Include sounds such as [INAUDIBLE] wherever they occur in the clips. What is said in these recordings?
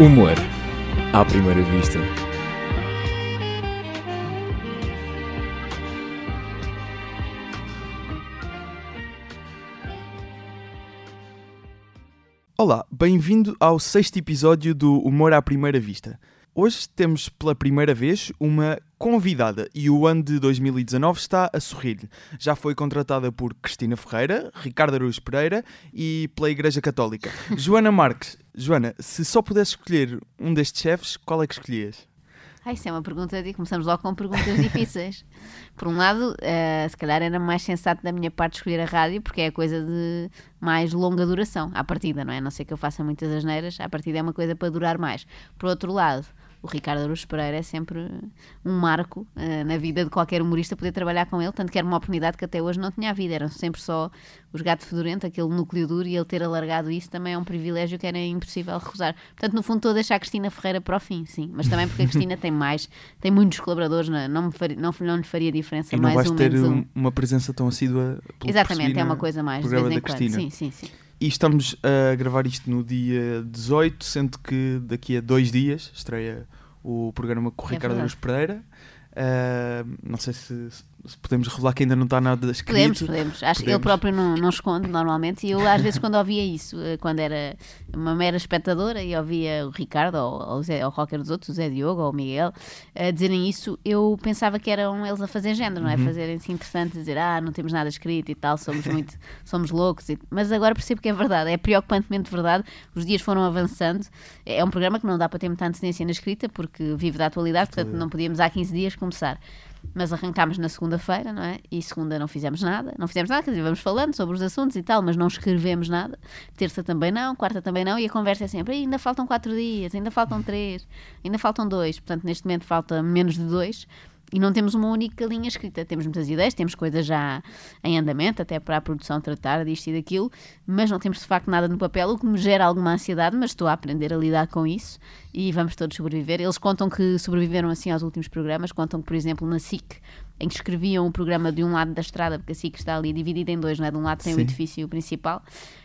Humor à primeira vista. Olá, bem-vindo ao sexto episódio do Humor à Primeira Vista. Hoje temos pela primeira vez uma convidada e o ano de 2019 está a sorrir-lhe. Já foi contratada por Cristina Ferreira, Ricardo Araújo Pereira e pela Igreja Católica. [LAUGHS] Joana Marques. Joana, se só pudesse escolher um destes chefes, qual é que escolhias? Ah, isso é uma pergunta, e começamos logo com perguntas difíceis. [LAUGHS] Por um lado, uh, se calhar era mais sensato da minha parte escolher a rádio, porque é a coisa de mais longa duração, à partida, não é? A não sei que eu faça muitas asneiras, à partida é uma coisa para durar mais. Por outro lado, o Ricardo Aruz Pereira é sempre um marco uh, na vida de qualquer humorista poder trabalhar com ele, tanto que era uma oportunidade que até hoje não tinha havido, eram sempre só os gatos fedorentos, aquele núcleo duro, e ele ter alargado isso também é um privilégio que era impossível recusar. Portanto, no fundo, estou a deixar a Cristina Ferreira para o fim, sim, mas também porque a Cristina tem mais, tem muitos colaboradores, não, não, me faria, não, não lhe faria diferença e não mais vais um ter um. uma presença tão assídua pelo Exatamente, é uma coisa mais de vez em quando. Cristina. Sim, sim, sim. E estamos a gravar isto no dia 18, sendo que daqui a dois dias estreia o programa com o É Ricardo verdade. Aruz Pereira. Ah, não sei se, se podemos revelar que ainda não está nada escrito. Podemos, podemos. Acho que ele Podemos. próprio não, não esconde normalmente. E eu, às vezes, quando ouvia isso, eh, quando era uma mera espectadora e ouvia o Ricardo ou, ou, Zé, ou qualquer dos outros, o Zé Diogo ou o Miguel, a dizerem isso, eu pensava que eram eles a fazer género, não é? Fazerem-se interessantes, dizer, ah, não temos nada escrito e tal, somos muito, [LAUGHS] somos loucos. e- Mas agora percebo que é verdade, é preocupantemente verdade. Os dias foram avançando. É um programa que não dá para ter muita antecedência na escrita, porque vive da atualidade, portanto, não podíamos há 15 dias começar. Mas arrancámos na segunda-feira, não é? E segunda não fizemos nada. Não fizemos nada, quer dizer, vamos falando sobre os assuntos e tal, mas não escrevemos nada. Terça também não, quarta também não. E a conversa é sempre: "Ei, ainda faltam quatro dias, ainda faltam três, ainda faltam dois. Portanto, neste momento falta menos de dois. E não temos uma única linha escrita. Temos muitas ideias, temos coisas já em andamento, até para a produção tratar disto e daquilo, mas não temos de facto nada no papel, o que me gera alguma ansiedade, mas estou a aprender a lidar com isso e vamos todos sobreviver. Eles contam que sobreviveram assim aos últimos programas, contam que, por exemplo, na SIC, em que escreviam o programa de um lado da estrada, porque a SIC está ali dividida em dois, não é? De um lado tem o Sim. edifício principal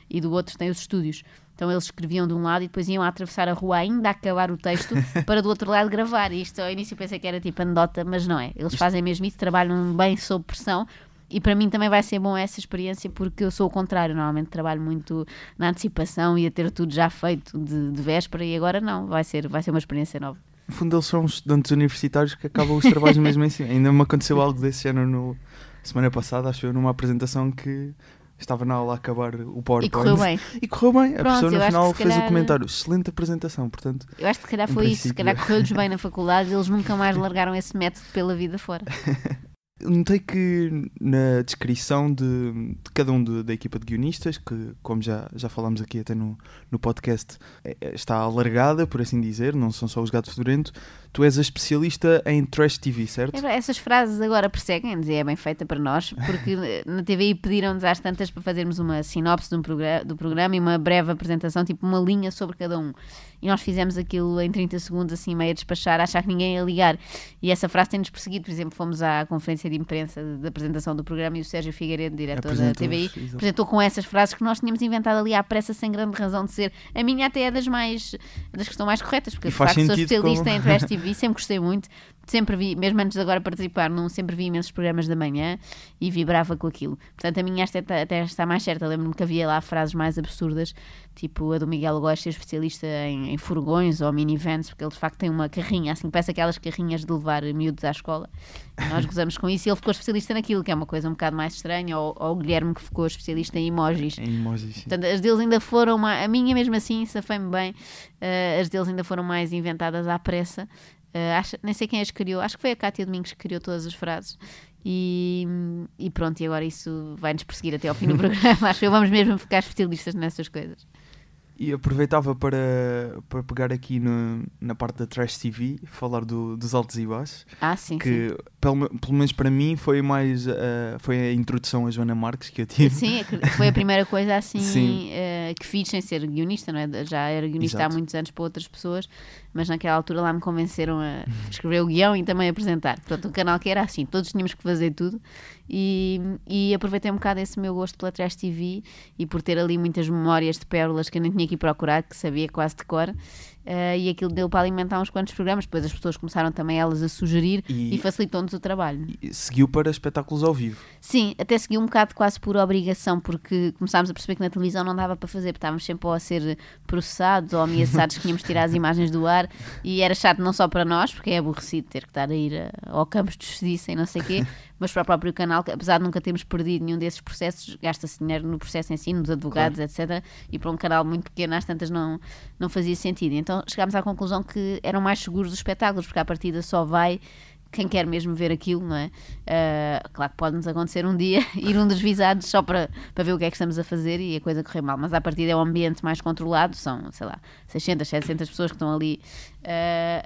e do outro tem os estúdios. Então eles escreviam de um lado e depois iam a atravessar a rua ainda a acabar o texto [LAUGHS] para do outro lado gravar. E isto ao início pensei que era tipo anedota, mas não é. Eles fazem mesmo isso, trabalham bem sob pressão. E para mim também vai ser bom essa experiência porque eu sou o contrário. Normalmente trabalho muito na antecipação e a ter tudo já feito de, de véspera e agora não. Vai ser, vai ser uma experiência nova. No fundo, eles são estudantes universitários que acabam os trabalhos [LAUGHS] mesmo em cima. Ainda me aconteceu algo desse género no, semana passada, acho eu, numa apresentação que estava na aula a acabar o PowerPoint. E correu bem. [LAUGHS] E correu bem. A Pronto, pessoa no final fez o calhar- comentário. Excelente apresentação, portanto. Eu acho que se calhar foi isso. Se princípio. calhar correu-lhes bem na [LAUGHS] faculdade e eles nunca mais largaram esse método pela vida fora. [LAUGHS] Notei que na descrição de, de cada um de- da equipa de guionistas, que como já, já falámos aqui até no, no podcast, é- é- está alargada, por assim dizer, não são só os gatos fedorentos, tu és a especialista em trash TV, certo? É Essas frases agora perseguem-nos e é bem feita para nós, porque [LAUGHS] na TVI pediram-nos às tantas para fazermos uma sinopse um progra- do programa e uma breve apresentação, tipo uma linha sobre cada um. E nós fizemos aquilo em 30 segundos, assim, meio a despachar, a achar que ninguém ia ligar. E essa frase tem-nos perseguido. Por exemplo, fomos à conferência de imprensa de- da apresentação do programa e o Sérgio Figueiredo, diretor da TVI, exato. apresentou com essas frases que nós tínhamos inventado ali à pressa, sem grande razão de ser. A minha até é das mais das que estão mais corretas, porque E de facto sou especialista como- em trash TV, [LAUGHS] sempre gostei muito. Sempre vi, mesmo antes de agora participar, não sempre vi imensos programas da manhã e vibrava com aquilo. Portanto, a minha esta até, até está mais certa. Lembro-me que havia lá frases mais absurdas, tipo a do Miguel Góes ser especialista em, em furgões ou minivans, porque ele de facto tem uma carrinha, assim, parece aquelas carrinhas de levar miúdos à escola. E nós gozamos com isso e ele ficou especialista naquilo, que é uma coisa um bocado mais estranha. Ou, ou o Guilherme que ficou especialista em emojis. Em emojis. sim. Portanto, as deles ainda foram mais. A minha, mesmo assim, safei-me bem. eh, as deles ainda foram mais inventadas à pressa. Eh, acho- nem sei quem as criou. Acho que foi a Cátia Domingos que criou todas as frases. E, e pronto, e agora isso vai-nos perseguir até ao fim do [LAUGHS] programa. Acho que vamos mesmo ficar especialistas nessas coisas. E aproveitava para, para pegar aqui no- na parte da Trash TV, falar do- dos altos e baixos, Ah, sim. sim. que pelo, me- pelo menos para mim foi mais eh, foi a introdução a Joana Marques que eu tive. Sim, acre- foi a primeira coisa assim [LAUGHS] Sim. eh, que fiz sem ser guionista, não é? Já era guionista Exato. há muitos anos para outras pessoas, mas naquela altura lá me convenceram a [LAUGHS] escrever o guião e também a apresentar. Portanto, um canal que era assim, todos tínhamos que fazer tudo e, e aproveitei um bocado esse meu gosto pela Trash TV e por ter ali muitas memórias de pérolas que eu nem tinha que ir procurar, que sabia quase de cor. Uh, e aquilo deu para alimentar uns quantos programas. Depois as pessoas começaram também elas a sugerir e, E- facilitou-nos o trabalho. Seguiu para espetáculos ao vivo. Sim, até segui um bocado quase por obrigação, porque começámos a perceber que na televisão não dava para fazer, porque estávamos sempre ou a ser processados ou ameaçados que tínhamos de tirar as [LAUGHS] imagens do ar e era chato não só para nós, porque é aborrecido ter que estar a ir a- ao campos de justiça e não sei o quê, mas para o próprio canal, que apesar de nunca termos perdido nenhum desses processos, gasta-se dinheiro no processo em si, nos advogados, etc. E para um canal muito pequeno, às tantas não, não fazia sentido. Então chegámos à conclusão que eram mais seguros os espetáculos, porque à partida só vai quem quer mesmo ver aquilo, não é? Ah, claro que pode-nos acontecer um dia [LAUGHS] ir um dos visados só para, para ver o que é que estamos a fazer e a coisa correr mal, mas à partida é um ambiente mais controlado, são, sei lá, 600, 700 pessoas que estão ali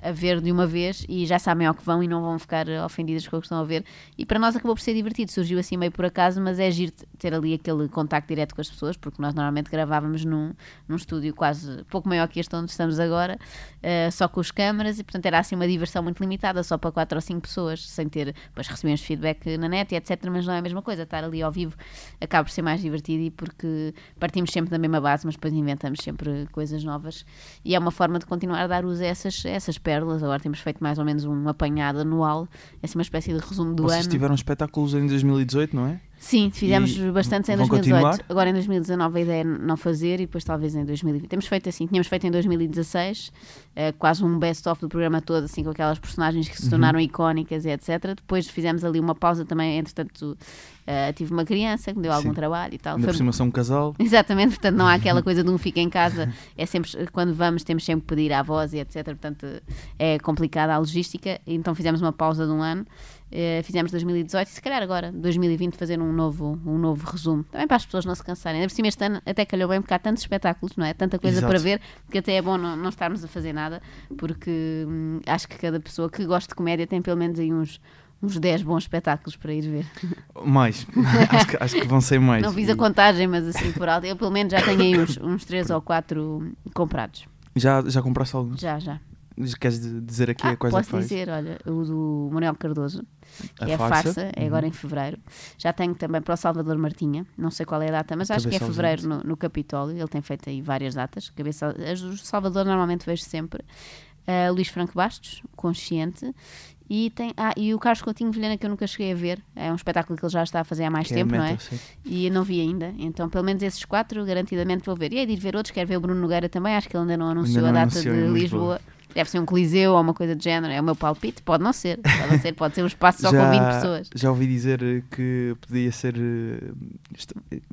a ver de uma vez e já sabem ao que vão e não vão ficar ofendidas com o que estão a ver. E para nós acabou por ser divertido, surgiu assim meio por acaso, mas é giro ter ali aquele contacto direto com as pessoas, porque nós normalmente gravávamos num, num estúdio quase pouco maior que este onde estamos agora, ah, só com as câmaras, e portanto era assim uma diversão muito limitada, só para 4 ou 5 pessoas, sem ter, depois recebemos feedback na net e etc, mas não é a mesma coisa, estar ali ao vivo acaba por ser mais divertido e porque partimos sempre da mesma base, mas depois inventamos sempre coisas novas e é uma forma de continuar a dar uso a essas, a essas pérolas, agora temos feito mais ou menos um apanhado anual, é assim uma espécie de resumo do Vocês ano. tiveram espetáculos em 2018, não é? Sim, fizemos E bastantes em vão 2018. continuar? Agora em 2019 a ideia é não fazer e depois talvez em 2020. Temos feito assim, tínhamos feito em 2016, eh, quase um best-of do programa todo, assim, com aquelas personagens que se Uhum. tornaram icónicas e etc. Depois fizemos ali uma pausa também, entretanto eh, tive uma criança que me deu algum Sim. trabalho e tal. Ainda Foi- por cima são um casal. [LAUGHS] Exatamente, portanto não há aquela [LAUGHS] coisa de um fica em casa, é sempre, quando vamos temos sempre que pedir à voz e etc, portanto é complicada a logística, então fizemos uma pausa de um ano, eh, fizemos 2018 e se calhar agora, 2020, fazer um novo, um novo resumo, também para as pessoas não se cansarem, por cima este ano até calhou bem porque há tantos espetáculos, não é? Tanta coisa Exato. para ver, que até é bom não, não estarmos a fazer nada, porque hum, acho que cada pessoa que gosta de comédia tem pelo menos aí uns... Uns 10 bons espetáculos para ir ver. Mais. [LAUGHS] acho, que, acho que vão ser mais. Não fiz a contagem, mas assim por alto. Eu pelo menos já tenho aí uns, uns 3 ou 4 comprados. Já, já compraste alguns? Já, já. Queres dizer aqui Ah, a quais é que posso dizer, olha, o do Manuel Cardoso, A que é a farsa? farsa, é agora em fevereiro. Já tenho também para o Salvador Martinha, não sei qual é a data, mas acho que é Cabeça fevereiro no, no Capitólio. Ele tem feito aí várias datas. Cabeça, as do Salvador normalmente vejo sempre. Ah, Luís Franco Bastos, Consciente. E, tem, ah, e o Carlos Coutinho Vilhena, que eu nunca cheguei a ver. É um espetáculo que ele já está a fazer há mais Que é tempo, não meta, é? sim. E eu não vi ainda. Então, pelo menos esses quatro, garantidamente vou ver. E aí de ir ver outros, quero ver o Bruno Nogueira também. Acho que ele ainda não anunciou não a data de Lisboa. Lisboa. Deve ser um coliseu ou uma coisa de género. É o meu palpite. Pode não ser. Pode, não ser. Pode ser um espaço só com 20 pessoas. Já ouvi dizer eh, que podia ser. eh,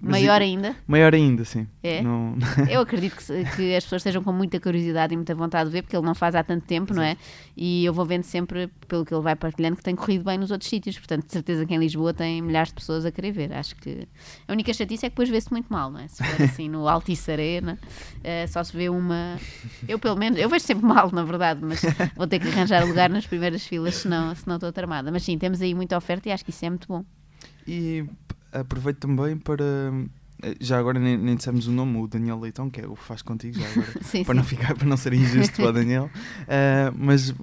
mas Maior ainda. Maior ainda, sim. É? Não- [LAUGHS] Eu acredito que, que as pessoas estejam com muita curiosidade e muita vontade de ver, porque ele não faz há tanto tempo, não é? E eu vou vendo sempre, pelo que ele vai partilhando, que tem corrido bem nos outros sítios. Portanto, de certeza que em Lisboa tem milhares de pessoas a querer ver. Acho que a única chatice é que depois vê-se muito mal, não é? Se for [LAUGHS] assim no Altice Arena, eh, só se vê uma. Eu, pelo menos, eu vejo sempre mal, na verdade, mas vou ter que arranjar lugar nas primeiras filas, senão, senão estou tramada. Mas sim, temos aí muita oferta e acho que isso é muito bom. E aproveito também para. eh, Já agora nem, nem dissemos o nome, o Daniel Leitão, que é o que faz contigo, já agora. [LAUGHS] Sim, para sim. não ficar, para não ser injusto para o [LAUGHS] Daniel. Eh, mas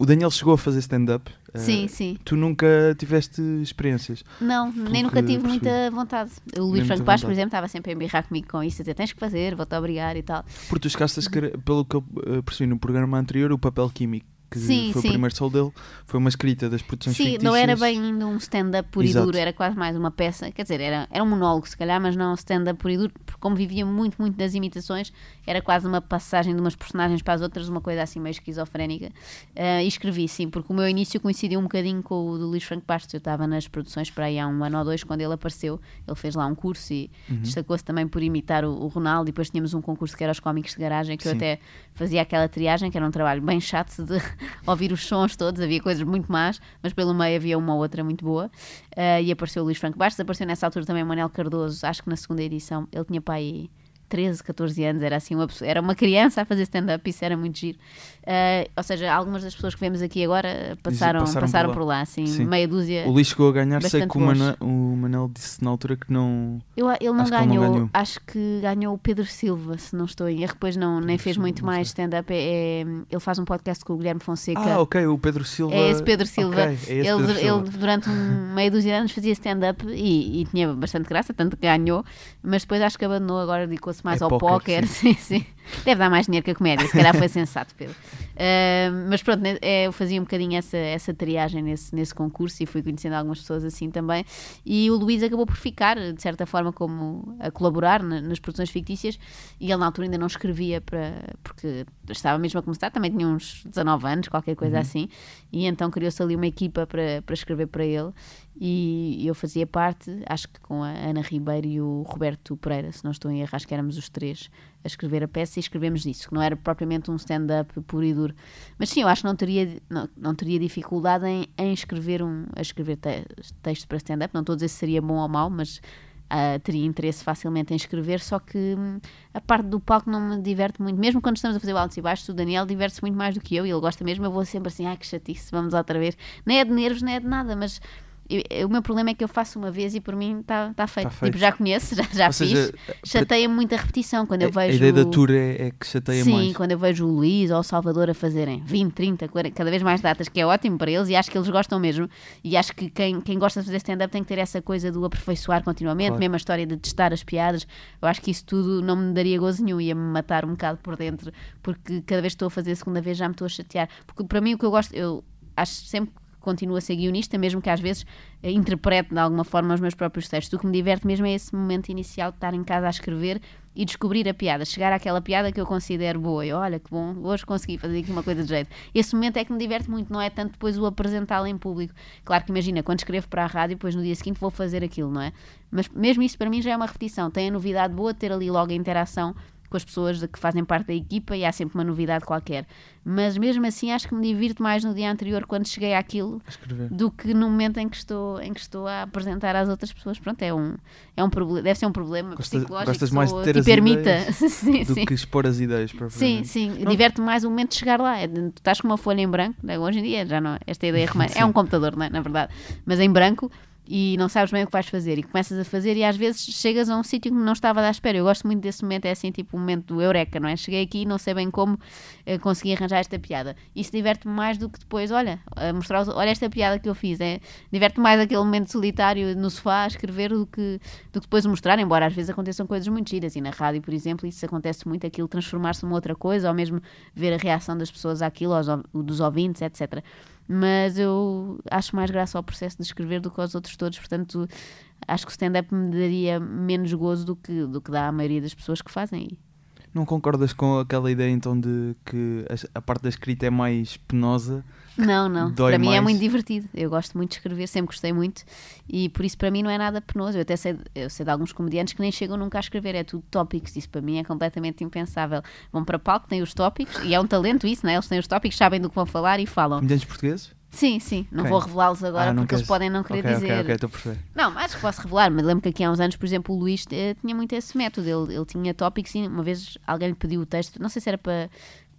o Daniel chegou a fazer stand-up. eh, Sim, sim. Tu nunca tiveste experiências. Não, nem nunca tive percebi. muita vontade. O Luís Nem Franco Bastos, por exemplo, estava sempre a embirrar comigo com isso, a dizer tens que fazer, vou-te obrigar e tal. Porque tu chegaste a escrever, pelo que eu eh, percebi no programa anterior, o papel químico, que Sim, foi sim. o primeiro sol dele, foi uma escrita das produções Sim, fictícias. não era bem ainda um stand-up puro e duro, era quase mais uma peça, quer dizer, era, era um monólogo se calhar, mas não um stand-up puro e duro, porque como vivia muito, muito das imitações, era quase uma passagem de umas personagens para as outras, uma coisa assim meio esquizofrénica. Ah, e escrevi, sim, porque o meu início coincidiu um bocadinho com o do Luís Franco Bastos, eu estava nas produções para aí há um ano ou dois, quando ele apareceu, ele fez lá um curso e Uhum. destacou-se também por imitar o, o Ronaldo, e depois tínhamos um concurso que era os cómicos de garagem, que eu Sim. até fazia aquela triagem, que era um trabalho bem chato de ouvir os sons todos, havia coisas muito más, mas pelo meio havia uma ou outra muito boa. Ah, e apareceu o Luís Franco Bastos, apareceu nessa altura também o Manuel Cardoso, acho que na segunda edição, ele tinha pai 13, 14 anos, era assim uma pessoa, era uma criança a fazer stand-up, isso era muito giro. Ah, ou seja, algumas das pessoas que vemos aqui agora passaram, passaram passaram, por por lá, assim, Sim. meia dúzia. O Luís chegou a ganhar, sei que o. Mana- o Manel disse na altura que não. Eu, ele não Acho que ele não ganhou, ganhou. acho que ganhou o Pedro Silva, se não estou em erro, depois não, nem fez Silva, muito mais stand-up. É, é- ele faz um podcast com o Guilherme Fonseca. Ah, ok, o Pedro Silva. É esse Pedro Silva. Ok, é esse ele, Pedro ele, Silva. durante um [LAUGHS] meia dúzia de anos fazia stand-up e, e tinha bastante graça, tanto que ganhou, mas depois acho que abandonou, agora dedicou-se mais É ao póquer, póquer. Sim, [LAUGHS] sim. Deve dar mais dinheiro que a comédia, se calhar foi [LAUGHS] sensato, Pedro. Uh, mas pronto, né, é, eu fazia um bocadinho essa, essa triagem nesse, nesse concurso e fui conhecendo algumas pessoas assim também. E o Luís acabou por ficar, de certa forma, como a colaborar na, nas produções fictícias. E ele na altura ainda não escrevia para. porque estava mesmo a começar, também tinha uns 19 anos, qualquer coisa uhum. assim. E então criou-se ali uma equipa para, para escrever para ele e eu fazia parte, acho que com a Ana Ribeiro e o Roberto Pereira, se não estou em erro, acho que éramos os três a escrever a peça e escrevemos isso, que não era propriamente um stand-up puro e duro. Mas sim, eu acho que não teria, não, não teria dificuldade em, em escrever um, a escrever te, texto para stand-up, não estou a dizer se seria bom ou mau, mas Uh, teria interesse facilmente em escrever, só que hum, a parte do palco não me diverte muito. Mesmo quando estamos a fazer altos e baixos, o Daniel diverte-se muito mais do que eu e ele gosta mesmo. Eu vou sempre assim, ai que chatice, vamos outra vez. Nem é de nervos, nem é de nada, mas eu, o meu problema é que eu faço uma vez e por mim está tá feito. Tá feito. Tipo, já conheço, já, já fiz. Seja, chateia muito a repetição quando a, eu vejo. A ideia da tour é, é que chateia sim, mais. Sim, quando eu vejo o Luís ou o Salvador a fazerem 20, 30, 40, cada vez mais datas, que é ótimo para eles e acho que eles gostam mesmo. E acho que quem, quem gosta de fazer stand-up tem que ter essa coisa do aperfeiçoar continuamente, claro. mesmo a história de testar as piadas. Eu acho que isso tudo não me daria gozo nenhum, ia-me matar um bocado por dentro, porque cada vez que estou a fazer a segunda vez já me estou a chatear. Porque para mim o que eu gosto, eu acho sempre continuo a ser guionista, mesmo que às vezes eh, interprete de alguma forma os meus próprios textos. O que me diverte mesmo é esse momento inicial de estar em casa a escrever e descobrir a piada, chegar àquela piada que eu considero boa. E olha que bom, hoje consegui fazer aqui uma coisa de jeito. Esse momento é que me diverte muito, não é tanto depois o apresentá-lo em público. Claro que imagina, quando escrevo para a rádio, depois no dia seguinte vou fazer aquilo, não é? Mas mesmo isso para mim já é uma repetição. Tem a novidade boa de ter ali logo a interação com as pessoas que fazem parte da equipa e há sempre uma novidade qualquer. Mas mesmo assim acho que me divirto mais no dia anterior quando cheguei àquilo do que no momento em que estou em que estou a apresentar às outras pessoas. Pronto, é um é um problema, deve ser um problema Gosta, psicológico gostas mais de ter as permita. [LAUGHS] sim, do sim. que expor as ideias para Sim, sim, diverte mais o momento de chegar lá. É, tu estás com uma folha em branco, né? hoje em dia já não, esta ideia é, [LAUGHS] é um computador, não é? na verdade, mas em branco e não sabes bem o que vais fazer e começas a fazer e às vezes chegas a um sítio que não estava à espera. Eu gosto muito desse momento, é assim tipo o momento do eureka, não é? Cheguei aqui e não sei bem como uh, consegui arranjar esta piada. Isso diverte-me mais do que depois, olha, mostrar, olha esta piada que eu fiz. É, diverte mais aquele momento solitário no sofá a escrever do que, do que depois mostrar, embora às vezes aconteçam coisas muito giras e na rádio, por exemplo, isso acontece muito, aquilo transformar-se numa outra coisa ou mesmo ver a reação das pessoas àquilo, aos, dos ouvintes, etc mas eu acho mais graça ao processo de escrever do que aos outros todos, portanto acho que o stand-up me daria menos gozo do que, do que dá à maioria das pessoas que fazem. Não concordas com aquela ideia então de que a parte da escrita é mais penosa? Não, não. para mim é muito divertido. Eu gosto muito de escrever, sempre gostei muito e por isso para mim não é nada penoso. Eu até sei, eu sei de alguns comediantes que nem chegam nunca a escrever, é tudo tópicos. Isso para mim é completamente impensável. Vão para palco, têm os tópicos e é um talento isso, não é? Eles têm os tópicos, sabem do que vão falar e falam. Comediantes portugueses? Sim, sim, não okay. vou revelá-los agora ah, porque queres... eles podem não querer okay, dizer. Ok, ok, estou a perceber. Não, acho que posso revelar, mas lembro que aqui há uns anos, por exemplo, o Luís eh, tinha muito esse método. Ele, ele tinha tópicos e uma vez alguém lhe pediu o texto, não sei se era para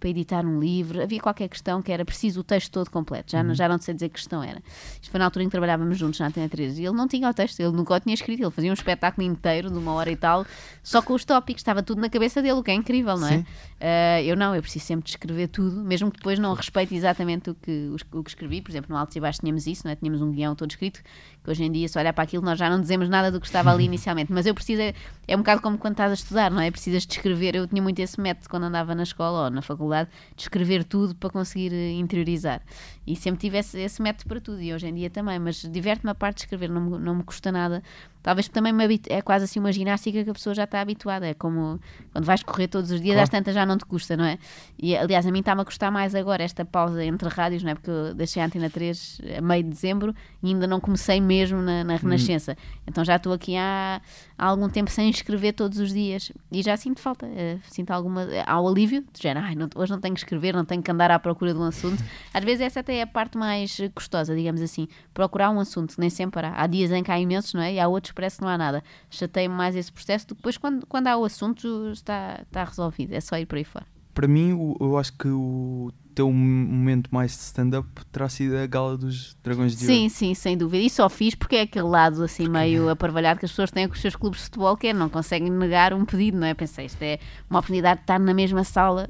para editar um livro, havia qualquer questão que era preciso o texto todo completo, já, uhum. não, já não sei dizer que questão era. Isto foi na altura em que trabalhávamos juntos na Antena 13 e ele não tinha o texto, ele nunca o tinha escrito, ele fazia um espetáculo inteiro de uma hora e tal, só com os tópicos, estava tudo na cabeça dele, o que é incrível, não é? Uh, eu não, eu preciso sempre de escrever tudo, mesmo que depois não respeite exatamente o que, o que escrevi, por exemplo, no Alto e Baixo tínhamos isso, não é? tínhamos um guião todo escrito, que hoje em dia, se olhar para aquilo, nós já não dizemos nada do que estava ali [LAUGHS] inicialmente, mas eu preciso, é, é um bocado como quando estás a estudar, não é? Precisas de escrever, eu tinha muito esse método quando andava na escola ou na faculdade, de escrever ver tudo para conseguir eh, interiorizar. E sempre tive esse, esse método para tudo, e hoje em dia também, mas diverte-me a parte de escrever, não não me custa nada Talvez também é quase assim uma ginástica que a pessoa já está habituada. É como quando vais correr todos os dias, claro. às tantas já não te custa, não é? E aliás, a mim está-me a custar mais agora esta pausa entre rádios, não é? Porque eu deixei a Antena 3 a meio de dezembro e ainda não comecei mesmo na, na Renascença. Hum. Então já estou aqui há, há, algum tempo sem escrever todos os dias e já sinto falta. Uh, sinto alguma. Há o alívio, de género, ai, não, hoje não tenho que escrever, não tenho que andar à procura de um assunto. [LAUGHS] Às vezes essa até é a parte mais custosa, digamos assim. Procurar um assunto, nem sempre há. Há dias em que há imensos, não é? E há outros parece que não há nada. Chatei-me mais esse processo depois, quando, quando há o assunto, está, está resolvido. É só ir por aí fora. Para mim, eu acho que o teu momento mais de stand-up terá sido a gala dos Dragões de Sim, Ouro. sim, sem dúvida. E só fiz porque é aquele lado assim meio aparvalhado que as pessoas têm com os seus clubes de futebol que é, não conseguem negar um pedido, não é? Pensei, isto é uma oportunidade de estar na mesma sala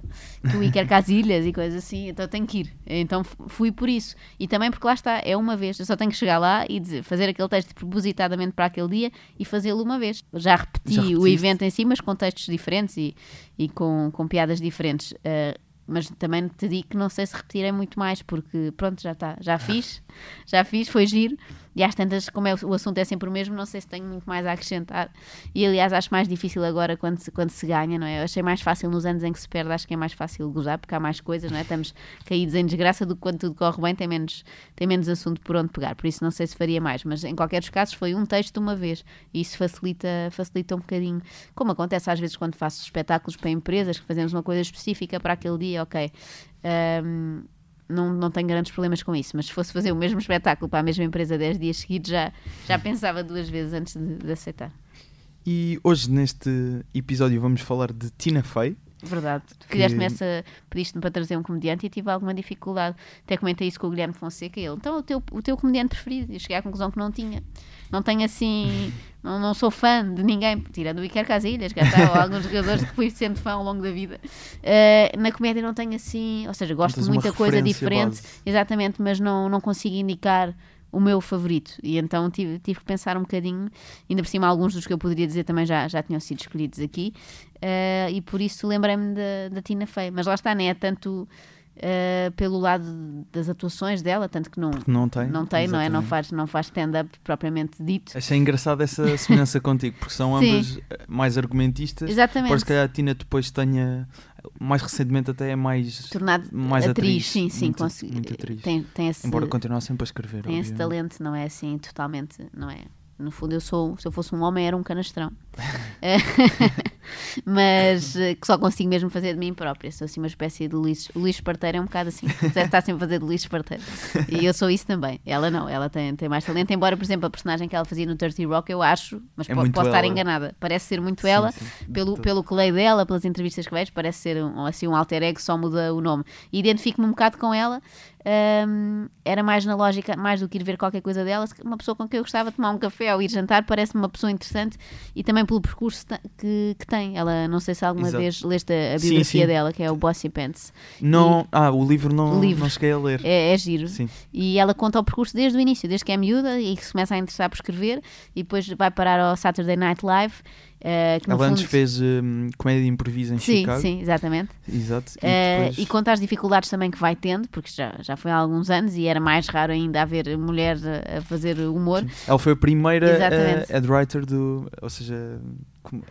que o Iker [LAUGHS] Casilhas e coisas assim, então tenho que ir. Então fui por isso. E também porque lá está, é uma vez. Eu só tenho que chegar lá e dizer, fazer aquele texto propositadamente para aquele dia e fazê-lo uma vez. Já repeti Já o evento em si, mas com textos diferentes e, e com, com piadas diferentes. Ah, mas também te digo que não sei se repetirei muito mais, porque pronto, já está, já fiz, já fiz, foi giro. E às tantas, como é, o assunto é sempre o mesmo, não sei se tenho muito mais a acrescentar. E aliás, acho mais difícil agora quando se, quando se ganha, não é? Eu achei mais fácil nos anos em que se perde, acho que é mais fácil gozar, porque há mais coisas, não é? Estamos caídos em desgraça do que quando tudo corre bem, tem menos, tem menos assunto por onde pegar. Por isso não sei se faria mais, mas em qualquer dos casos foi um texto uma vez. E isso facilita, facilita um bocadinho. Como acontece às vezes quando faço espetáculos para empresas, que fazemos uma coisa específica para aquele dia, ok. Ahm, não, não tenho grandes problemas com isso, mas se fosse fazer o mesmo espetáculo para a mesma empresa 10 dias seguidos, já, já pensava duas vezes antes de, de aceitar. E hoje, neste episódio, vamos falar de Tina Fey. Verdade. Que- Fizeste-me essa, pediste-me para trazer um comediante e tive alguma dificuldade. Até comentei isso com o Guilherme Fonseca e ele, então o teu, o teu comediante preferido? E cheguei à conclusão que não tinha. Não tenho assim, [LAUGHS] não, não sou fã de ninguém, tirando o Iker Casilhas, que ou alguns jogadores que fui sendo fã ao longo da vida. Eh, na comédia não tenho assim, ou seja, gosto de muita coisa diferente, base. exatamente, mas não, não consigo indicar o meu favorito. E então tive, tive que pensar um bocadinho, ainda por cima alguns dos que eu poderia dizer também já, já tinham sido escolhidos aqui, eh, e por isso lembrei-me da, da Tina Fey. Mas lá está, né? É tanto eh, pelo lado das atuações dela, tanto que não, Não tem. não tem, não é? Não faz, não faz stand-up propriamente dito. Achei engraçado essa semelhança [LAUGHS] contigo, porque são ambas eh, mais argumentistas. Exatamente. Por se calhar a Tina depois tenha, mais recentemente até é mais, Tornado mais atriz, atriz, sim, sim. muito- consegui- muito atriz. Tem, tem esse, embora continue sempre a escrever. tem esse obviamente. talento, não é assim totalmente, não é? No fundo, eu sou, se eu fosse um homem, era um canastrão. Eh, [LAUGHS] [LAUGHS] Mas eh, que só consigo mesmo fazer de mim própria. Sou assim uma espécie de Luís. O Luís Esparteiro é um bocado assim. Deve estar sempre a fazer de Luís Esparteiro. E eu sou isso também. Ela não, ela tem, tem mais talento. Embora, por exemplo, a personagem que ela fazia no Dirty Rock, eu acho, mas É po- posso estar enganada. Parece ser muito Sim, ela. sim. Pelo, pelo que leio dela, pelas entrevistas que vejo, parece ser um, assim, um alter ego, só muda o nome. Identifico-me um bocado com ela. Hum, era mais na lógica, mais do que ir ver qualquer coisa dela, uma pessoa com quem eu gostava de tomar um café ou ir jantar, parece-me uma pessoa interessante e também pelo percurso que, que tem. Ela, não sei se alguma Exato. vez leste a, a Sim, biografia sim. dela, que é o Bossy Pants. Não, ah, o livro não, livro. não cheguei a ler. É, é giro. Sim. E ela conta o percurso desde o início, desde que é miúda e que se começa a interessar por escrever e depois vai parar ao Saturday Night Live. Que no Ela antes fundo- fez hum, comédia de improviso em Sim, Chicago. sim, exatamente. Exato. E Eh, depois- e conta as dificuldades também que vai tendo, porque já, já foi há alguns anos e era mais raro ainda haver mulher a, fazer humor. Ela foi a primeira Exatamente. eh, head writer do. Ou seja,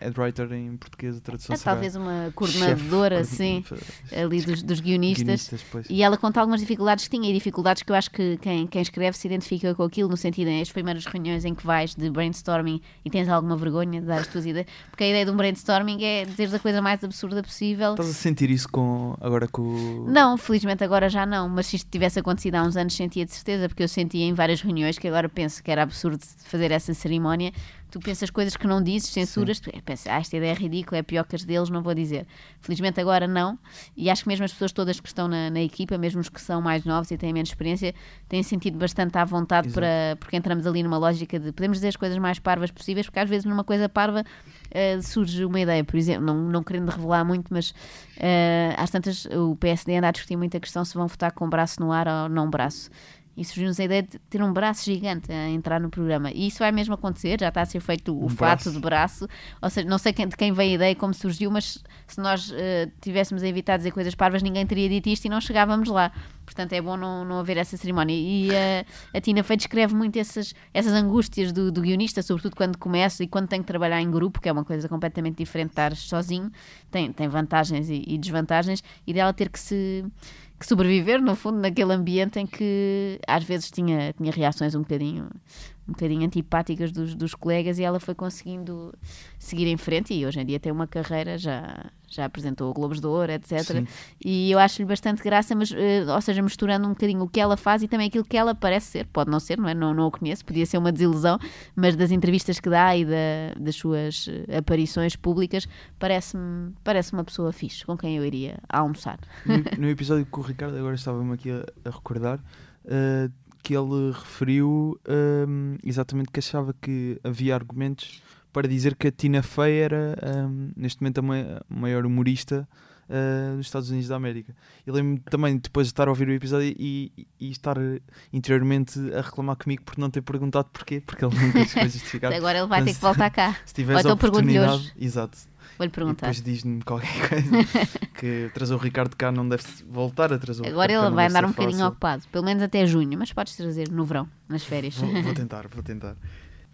head writer em português, a tradução É, talvez uma coordenadora, coorden- sim, ali dos, dos guionistas. guionistas. E ela conta algumas dificuldades que tinha e dificuldades que eu acho que quem, quem escreve se identifica com aquilo, no sentido em as primeiras reuniões em que vais de brainstorming e tens alguma vergonha de dar as tuas ideias, porque a ideia de um brainstorming é dizer a coisa mais absurda possível. Estás a sentir isso com, agora com. Não, felizmente agora já não, mas se isto tivesse acontecido há uns anos sentia de certeza, porque eu sentia em várias reuniões que agora penso que era absurdo fazer essa cerimónia. Tu pensas coisas que não dizes, censuras, tu pensas, ah, esta ideia é ridícula, é pior que as deles, não vou dizer. Felizmente agora não, e acho que mesmo as pessoas todas que estão na, na equipa, mesmo os que são mais novos e têm menos experiência, têm sentido bastante à vontade Exato. para, porque entramos ali numa lógica de podemos dizer as coisas mais parvas possíveis, porque às vezes numa coisa parva eh, surge uma ideia, por exemplo, não, não querendo revelar muito, mas eh, às tantas o PSD anda a discutir muito a questão se vão votar com o braço no ar ou não braço. E surgiu-nos a ideia de ter um braço gigante a entrar no programa. E isso vai mesmo acontecer, já está a ser feito o Um fato braço. de braço. Ou seja, não sei de quem veio a ideia, como surgiu, mas se nós eh, tivéssemos a evitar dizer coisas parvas, ninguém teria dito isto e não chegávamos lá. Portanto, é bom não, não haver essa cerimónia. E eh, a Tina Fey descreve muito essas, essas angústias do, do guionista, sobretudo quando começa e quando tem que trabalhar em grupo, que é uma coisa completamente diferente de estar sozinho. Tem, tem vantagens e, e desvantagens. E dela ter que se que sobreviver, no fundo, naquele ambiente em que às vezes tinha, tinha reações um bocadinho um bocadinho antipáticas dos, dos colegas e ela foi conseguindo seguir em frente e hoje em dia tem uma carreira, já, já apresentou o Globos de Ouro, etc. Sim. E eu acho-lhe bastante graça, mas, eh, ou seja, misturando um bocadinho o que ela faz e também aquilo que ela parece ser. Pode não ser, não é? Não, não o conheço, podia ser uma desilusão, mas das entrevistas que dá e da- das suas eh, aparições públicas, parece-me parece uma pessoa fixe, com quem eu iria almoçar. No, [LAUGHS] no episódio com o Ricardo, agora estava-me aqui a, a recordar, eh, que ele referiu ehm, exatamente que achava que havia argumentos para dizer que a Tina Fey era, ehm, neste momento, a mai- a maior humorista dos Estados Unidos da América. E lembro-me também depois de estar a ouvir o episódio e, e- e estar interiormente a reclamar comigo por não ter perguntado porquê, porque ele nunca chegou [LAUGHS] a justificar. Agora ele vai ter Mas- que voltar cá. Se tiveres Ou então a pergunto-lhe oportunidade, hoje. exato. Vou-lhe E perguntar. depois diz-me qualquer [LAUGHS] coisa que trazer o Ricardo cá não deve voltar a trazer o Agora Ricardo ele vai andar um bocadinho fácil. ocupado, pelo menos até junho, mas podes trazer no verão, nas férias. Vou, vou [LAUGHS] tentar, vou tentar.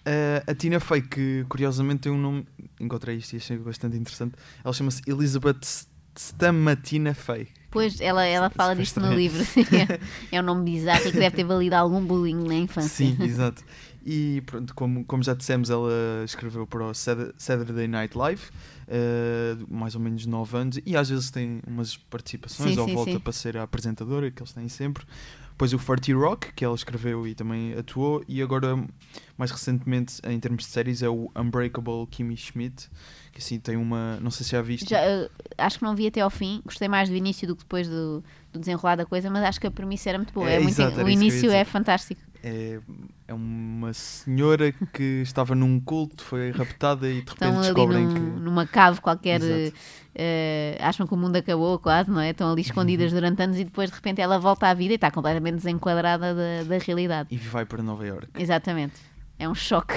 Eh, a Tina Fey, que curiosamente tem um nome, encontrei isto e achei bastante interessante. Ela chama-se Elizabeth Stamatina Fey. Pois, ela, ela fala disso no livro. [LAUGHS] É um nome bizarro e que deve ter valido algum bullying na infância. Sim, exato. E pronto, como, como já dissemos, ela escreveu para o Saturday Night Live, eh, mais ou menos 9 anos, e às vezes tem umas participações Sim, ou sim, volta sim. para ser a apresentadora, que eles têm sempre. Depois o 40 Rock, que ela escreveu e também atuou, e agora, mais recentemente, em termos de séries, é o Unbreakable Kimmy Schmidt, que assim tem uma. Não sei se já viste. Já, eh, acho que não vi até ao fim, gostei mais do início do que depois do, do desenrolar da coisa, mas acho que a premissa era muito boa. É, É muito- exato, o início é fantástico. É, é uma senhora que estava num culto, foi raptada e de repente Estão descobrem num- que. numa cave qualquer, eh, acham que o mundo acabou quase, não é? Estão ali escondidas durante anos e depois de repente ela volta à vida e está completamente desenquadrada da, da realidade. E vai para Nova York. Exatamente. É um choque.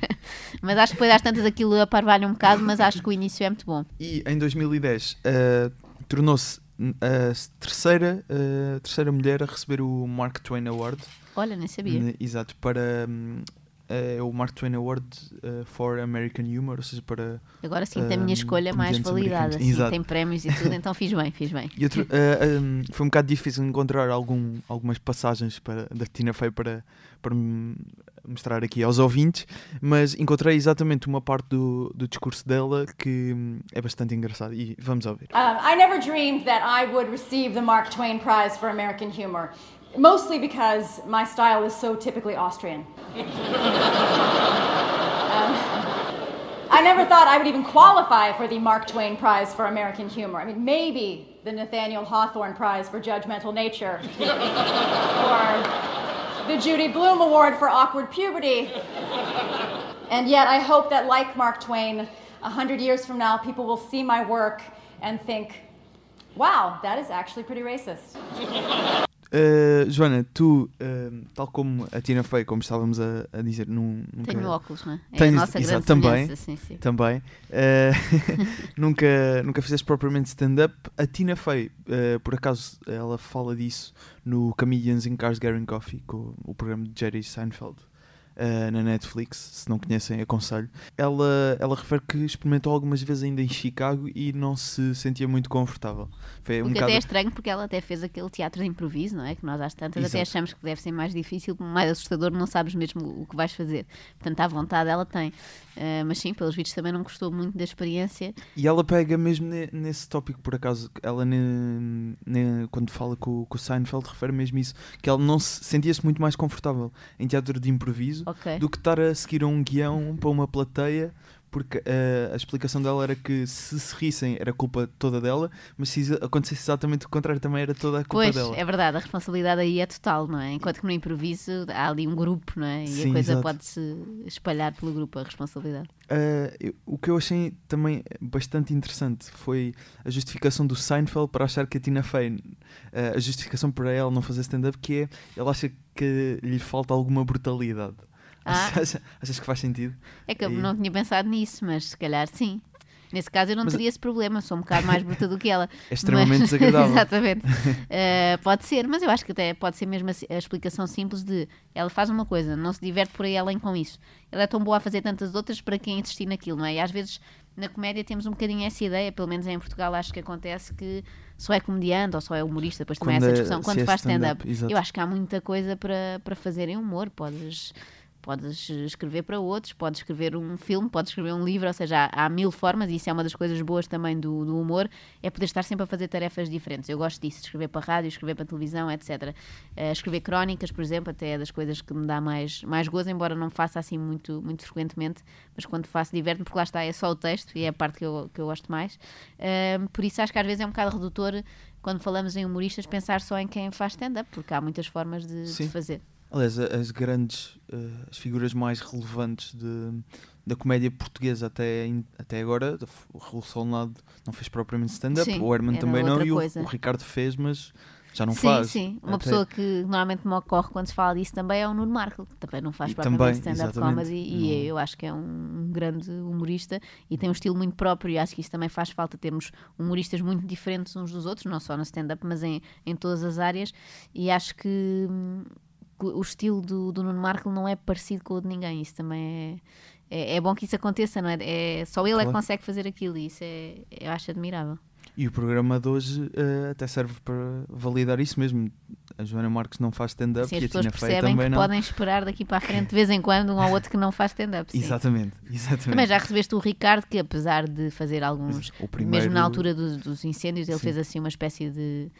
[LAUGHS] mas acho que depois às tantas aquilo aparvalha um bocado, mas acho que o início é muito bom. E em 2010 eh, tornou-se a terceira, eh, terceira mulher a receber o Mark Twain Award. Olha, nem sabia. Exato, para hum, eh, o Mark Twain Award eh, for American Humor, ou seja, para. Agora sim, tem a minha Hum, escolha mais validada. Sim, Exato. tem prémios e tudo, então fiz bem, fiz bem. [LAUGHS] E outro, eh, hum, foi um bocado difícil encontrar algum, algumas passagens para, da Tina Fey para, para mostrar aqui aos ouvintes, mas encontrei exatamente uma parte do, do discurso dela que hum, é bastante engraçado e vamos ouvir. Um, I never dreamed that I would receive the Mark Twain Prize for American Humor, mostly because my style is so typically Austrian. Um, I never thought I would even qualify for the Mark Twain Prize for American Humor. I mean, maybe the Nathaniel Hawthorne Prize for Judgmental Nature, or the Judy Bloom Award for Awkward Puberty. And yet, I hope that, like Mark Twain, a hundred years from now, people will see my work and think, wow, that is actually pretty racist. Uh, Joana, tu, uh, tal como a Tina Fey, como estávamos a, a dizer, num, nunca, Tenho óculos, não é? É Tens- a nossa exato, grande também. sim, sim. também, uh, [LAUGHS] nunca, nunca fizeste propriamente stand-up. A Tina Fey, por acaso, ela fala disso no Comedians in Cars Getting Coffee, com o programa de Jerry Seinfeld. Uh, na Netflix, se não conhecem, aconselho. Ela, ela refere que experimentou algumas vezes ainda em Chicago e não se sentia muito confortável. Foi O um que bocado. até é estranho porque ela até fez aquele teatro de improviso, não é? Que nós às tantas até Exato. achamos que deve ser mais difícil, mais assustador, não sabes mesmo o que vais fazer. Portanto, à vontade ela tem. Ah, mas sim, pelos vídeos também não gostou muito da experiência. E ela pega mesmo ne- nesse tópico, por acaso, ela ne- ne- quando fala com, com o Seinfeld refere mesmo isso, que ela não se sentia-se muito mais confortável em teatro de improviso Ok. do que estar a seguir a um guião para uma plateia, porque eh, a explicação dela era que se se rissem era culpa toda dela, mas se acontecesse exatamente o contrário também era toda a culpa Pois, dela. é verdade, a responsabilidade aí é total, não é? Enquanto que no improviso há ali um grupo, não é? E Sim, a coisa pode-se espalhar pelo grupo, a responsabilidade. Uh, eu- o que eu achei também bastante interessante foi a justificação do Seinfeld para achar que a Tina Fey, uh, a justificação para ela não fazer stand-up, que é ele acha que lhe falta alguma brutalidade. Ah. Achas, achas que faz sentido? É que eu E- não tinha pensado nisso, mas se calhar sim. Nesse caso eu não Mas- teria esse problema, sou um bocado mais bruta do que ela. [LAUGHS] É extremamente Mas- desagradável. [LAUGHS] Exatamente. Uh, pode ser, mas eu acho que até pode ser mesmo a, a explicação simples de ela faz uma coisa, não se diverte por aí além com isso. Ela é tão boa a fazer tantas outras para quem insistir naquilo, não é? E às vezes na comédia temos um bocadinho essa ideia, pelo menos em Portugal acho que acontece que só é comediante ou só é humorista, depois também há essa discussão quando é faz stand-up, eu acho que há muita coisa para, para fazer em humor, podes podes escrever para outros, podes escrever um filme, podes escrever um livro, ou seja, há, há mil formas, e isso é uma das coisas boas também do, do, humor, é poder estar sempre a fazer tarefas diferentes. Eu gosto disso, escrever para rádio, escrever para televisão, etc. Uh, escrever crónicas, por exemplo, até é das coisas que me dá mais, mais gozo, embora não faça assim muito, muito frequentemente, mas quando faço diverte-me, porque lá está, é só o texto e é a parte que eu, que eu gosto mais. Uh, por isso acho que às vezes é um bocado redutor quando falamos em humoristas, pensar só em quem faz stand-up, porque há muitas formas de, de fazer. Aliás, as grandes, uh, as figuras mais relevantes de, da comédia portuguesa até, até agora, o Raul Solnado não fez propriamente stand-up, o Herman também não, e o, o, Ricardo fez, mas já não sim, faz. Sim, uma Até... pessoa que normalmente me ocorre quando se fala disso também é o Nuno Marco, que também não faz e propriamente stand-up comedy e eu acho que é um grande humorista e tem um estilo muito próprio e acho que isso também faz falta termos humoristas muito diferentes uns dos outros, não só no stand-up, mas em, em todas as áreas e acho que hum, o estilo do, do Nuno Marco não é parecido com o de ninguém, isso também é, é, é bom que isso aconteça, não é? é só ele claro. é que consegue fazer aquilo e isso é, eu acho admirável. E o programa de hoje uh, até serve para validar isso mesmo. A Joana Marques não faz stand-up e a Tina Fey também não. podem esperar daqui para a frente de vez em quando um ou outro que não faz stand-up. Exatamente, exatamente. Também já recebeste o Ricardo, que apesar de fazer alguns, primeiro... mesmo na altura dos, dos incêndios, ele sim. fez assim uma espécie de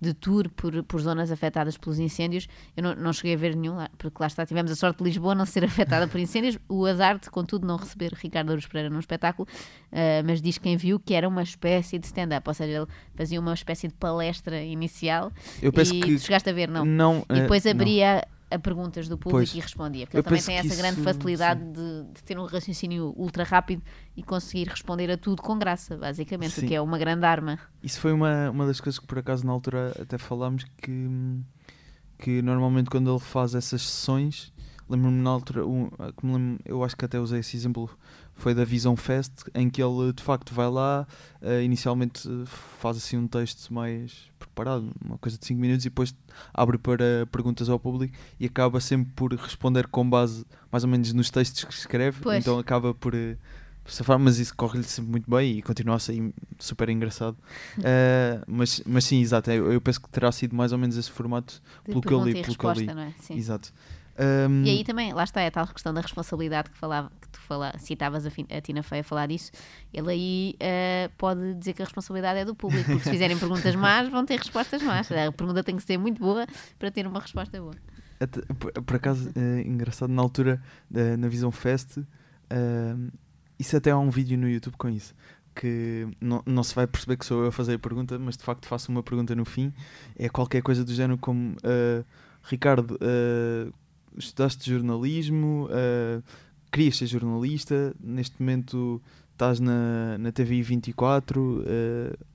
de tour por, por zonas afetadas pelos incêndios. Eu não, não cheguei a ver nenhum, porque lá está, tivemos a sorte de Lisboa não ser [LAUGHS] afetada por incêndios, o azar de, contudo, não receber Ricardo Aruz Pereira num espetáculo, uh, mas diz quem viu que era uma espécie de stand-up, ou seja, ele fazia uma espécie de palestra inicial. Eu penso e que. Tu chegaste a ver, não? Não. E depois uh, abria. Não a perguntas do público pois, e respondia. Porque ele também tem essa isso, grande facilidade de, de, ter um raciocínio ultra rápido e conseguir responder a tudo com graça, basicamente, sim. o que é uma grande arma. Isso foi uma, uma das coisas que por acaso na altura até falámos que, que normalmente quando ele faz essas sessões, lembro-me na altura, um, eu acho que até usei esse exemplo foi da Visão Fest, em que ele de facto vai lá, uh, inicialmente faz assim um texto mais preparado, uma coisa de 5 minutos, e depois abre para perguntas ao público e acaba sempre por responder com base mais ou menos nos textos que escreve, pois. então acaba por. Uh, mas isso corre-lhe sempre muito bem e continua a ser super engraçado. Uh, mas, mas sim, exato, eu, eu, penso que terá sido mais ou menos esse formato de pelo que eu li. Pelo que eu li. É? Sim. Exato. Um... E aí também, lá está, é a tal questão da responsabilidade que, falava, que tu fala, citavas a, a Tina Fey a falar disso. Ele aí uh, pode dizer que a responsabilidade é do público, porque se fizerem perguntas más, vão ter respostas más. A pergunta tem que ser muito boa para ter uma resposta boa. Até, por, por, acaso, é engraçado, na altura, uh, na Visão Fest, uh, isso até há um vídeo no YouTube com isso. Que não, não se vai perceber que sou eu a fazer a pergunta, mas de facto faço uma pergunta no fim. É qualquer coisa do género como Ricardo, estudaste jornalismo, uh, querias ser jornalista, neste momento estás na, na TVI 24, uh,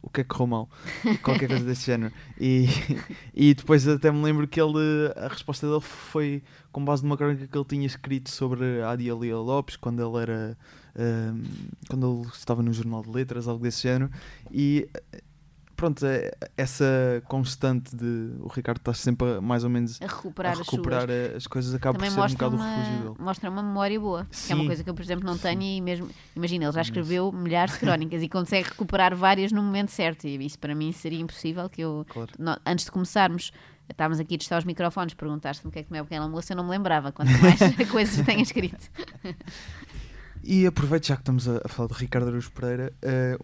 o que é que correu mal? [LAUGHS] Qualquer coisa desse género. E, [LAUGHS] e depois até me lembro que ele, a resposta dele foi com base numa crónica que ele tinha escrito sobre a Adia Lia Lopes, quando ele era. Uh, quando ele estava no Jornal de Letras, algo desse género. E pronto, é, essa constante de o Ricardo está sempre a, mais ou menos a recuperar, a recuperar as, as coisas, acaba Também por ser um bocado uma, refúgio dele. Mostra uma memória boa, Sim. que é uma coisa que eu, por exemplo, não tenho e mesmo, imagina, ele já escreveu milhares de crónicas e consegue recuperar várias no momento certo e isso para mim seria impossível que eu, claro. no, antes de começarmos estávamos aqui a testar os microfones, perguntaste-me o que é que me é o pequeno almoço, eu não me lembrava, quanto [LAUGHS] mais [LAUGHS] coisas tenha escrito. E aproveito já que estamos a, a falar de Ricardo Araújo Pereira, uh,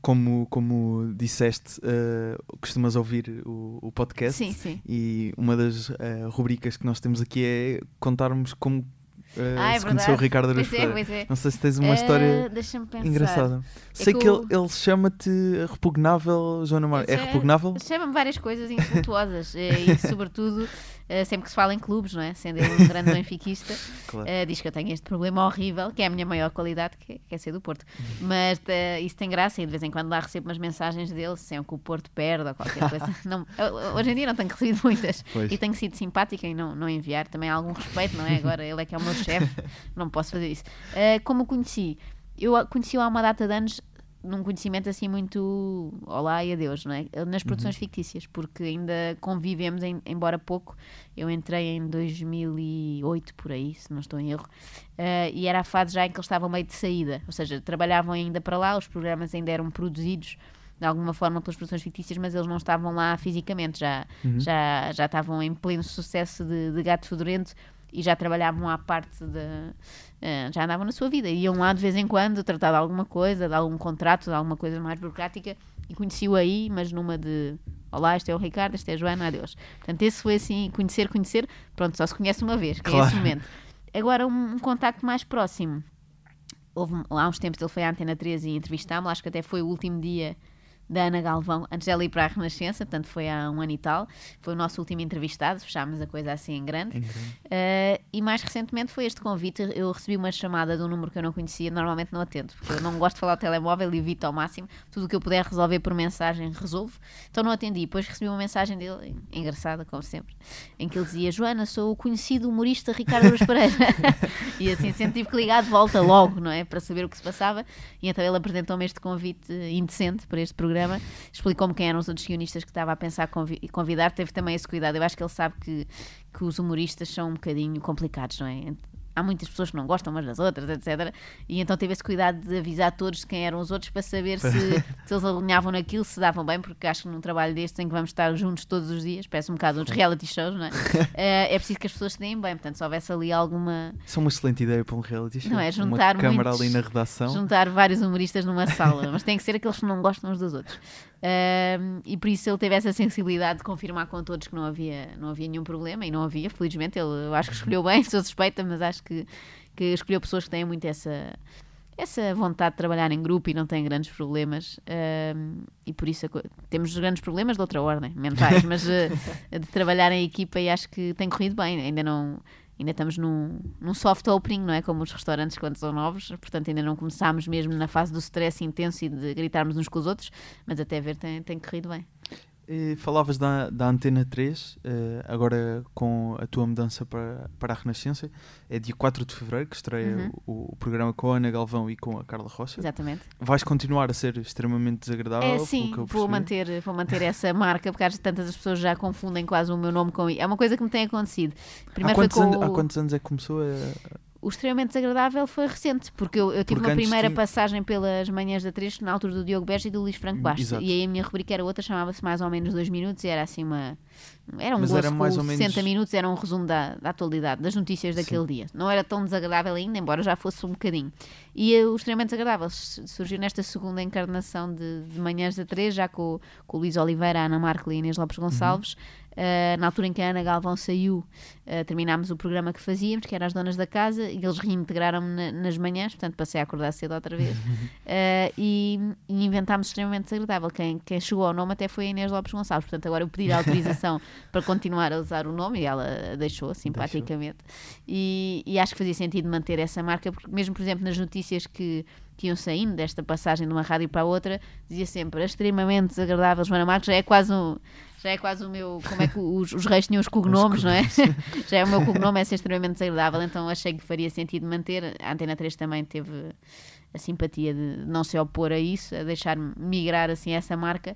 como, como disseste, uh, costumas ouvir o, o, podcast. Sim, sim. E uma das uh, rubricas que nós temos aqui é contarmos como Uh, ah, é se conheceu o Ricardo Araújo é, é. Não sei se tens uma história engraçada. É sei que, que ele, ele chama-te repugnável, Joana Mar. É repugnável? Chama-me várias coisas insultuosas e, [LAUGHS] sobretudo, uh, sempre que se fala em clubes, não é? Sendo ele um grande [LAUGHS] benfiquista, claro. uh, diz que eu tenho este problema horrível, que é a minha maior qualidade, que, que é ser do Porto. Uhum. Mas uh, isso tem graça e de vez em quando lá recebo umas mensagens dele, sem que o Porto perde ou qualquer coisa. [LAUGHS] não, hoje em dia não tenho recebido muitas pois. e tenho sido simpática em não, não enviar. Também há algum respeito, não é? Agora ele é que é o meu chefe, [LAUGHS] não posso fazer isso. como o conheci? Eu conheci-o há uma data de anos num conhecimento assim muito olá e adeus, não é? Nas produções uhum. fictícias, porque ainda convivemos, em, embora pouco. Eu entrei em 2008, por aí, se não estou em erro, uh, e era a fase já em que eles estavam meio de saída, ou seja, trabalhavam ainda para lá, os programas ainda eram produzidos de alguma forma pelas produções fictícias, mas eles não estavam lá fisicamente, já, uhum. já, já estavam em pleno sucesso de, de Gato Fedorento e já trabalhavam à parte de. Eh, já andavam na sua vida. Iam lá de vez em quando tratar de alguma coisa, de algum contrato, de alguma coisa mais burocrática e conheci-o aí, mas numa de. Olá, este é o Ricardo, este é a Joana, adeus. Portanto, esse foi assim, conhecer, conhecer. Pronto, só se conhece uma vez, que é esse Claro. momento. Agora, um, um contacto mais próximo. Houve, há uns tempos ele foi à Antena 13 e entrevistámos, acho que até foi o último dia da Ana Galvão, antes dela ir para a Renascença, portanto foi há um ano e tal. Foi o nosso último entrevistado, fechámos a coisa assim em grande. Uh, e mais recentemente foi este convite. Eu recebi uma chamada de um número que eu não conhecia, normalmente não atendo, porque eu não gosto de falar ao telemóvel e evito ao máximo. Tudo o que eu puder resolver por mensagem, resolvo. Então não atendi. Depois recebi uma mensagem dele, engraçada, como sempre, em que ele dizia: Joana, sou o conhecido humorista Ricardo Aruz Pereira. [LAUGHS] e assim sempre tive que ligar de volta logo, não é? Para saber o que se passava. E então ele apresentou-me este convite indecente para este programa, explicou-me quem eram os outros guionistas que estava a pensar convi- convidar. Teve também esse cuidado. Eu acho que ele sabe que, que os humoristas são um bocadinho complicados, não é? Há muitas pessoas que não gostam umas das outras, etc. E então teve esse cuidado de avisar todos quem eram os outros para saber se, [LAUGHS] se eles alinhavam naquilo, se davam bem, porque acho que num trabalho destes em que vamos estar juntos todos os dias, parece um bocado uns reality shows, não é? [LAUGHS] Eh, é preciso que as pessoas se deem bem, portanto, se houvesse ali alguma. Isso é uma excelente ideia para um reality show. Não é? Juntar Uma câmara muitos- ali na redação. juntar vários humoristas numa sala, mas tem que ser aqueles que não gostam uns dos outros. E por isso ele teve essa sensibilidade de confirmar com todos que não havia, não havia nenhum problema, e não havia, felizmente. Ele, eu acho que escolheu bem, [LAUGHS] sou suspeita, mas acho que, que escolheu pessoas que têm muito essa, essa vontade de trabalhar em grupo e não têm grandes problemas. e por isso temos grandes problemas de outra ordem, mentais, [LAUGHS] mas eh, de trabalhar em equipa e acho que tem corrido bem. Ainda não. Ainda estamos num, num soft opening, não é? Como os restaurantes quando são novos, portanto ainda não começámos mesmo na fase do stress intenso e de gritarmos uns com os outros, mas até ver tem, tem corrido bem. E falavas da, da Antena 3, eh, agora com a tua mudança para, para a Renascença. É dia 4 de fevereiro que estreia Uhum. o, o programa com a Ana Galvão e com a Carla Rocha. Exatamente. Vais continuar a ser extremamente desagradável? É sim, vou manter, vou manter essa [LAUGHS] marca, porque às tantas as pessoas já confundem quase o meu nome com. É uma coisa que me tem acontecido. Há Primeiro foi quantos, com anos, o- há quantos anos é que começou a. O extremamente desagradável foi recente, porque eu, eu tive Porque uma primeira tinha- passagem pelas manhãs da 3 na altura do Diogo Beja e do Luís Franco Bastos. exato. E aí a minha rubrica era outra, chamava-se mais ou menos dois minutos e era assim uma. Era um Mas gozo era mais ou 60 menos- minutos, era um resumo da, da atualidade, das notícias daquele dia. Não era tão desagradável ainda, embora já fosse um bocadinho. E o extremamente desagradável surgiu nesta segunda encarnação de, de manhãs da 3, já com, com o Luís Oliveira, a Ana Marco e a Inês Lopes Gonçalves. Uh, na altura em que a Ana Galvão saiu, uh, terminámos o programa que fazíamos, que era as donas da casa, e eles reintegraram-me na- nas manhãs, portanto passei a acordar cedo outra vez. Uh, [LAUGHS] e, e inventámos extremamente desagradável. Quem, quem chegou ao nome até foi a Inês Lopes Gonçalves. Portanto, agora eu pedi a autorização [LAUGHS] para continuar a usar o nome e ela deixou simpaticamente. E, e acho que fazia sentido manter essa marca, porque mesmo, por exemplo, nas notícias que, que iam saindo desta passagem de uma rádio para a outra, dizia sempre extremamente desagradável. Joana Marques já é quase um. Já é quase o meu. Como é que os, os reis tinham os cognomes, não é? [LAUGHS] já é o meu cognome, é ser extremamente desagradável. Então achei que faria sentido manter. A Antena 3 também teve a simpatia de não se opor a isso, a deixar-me migrar assim essa marca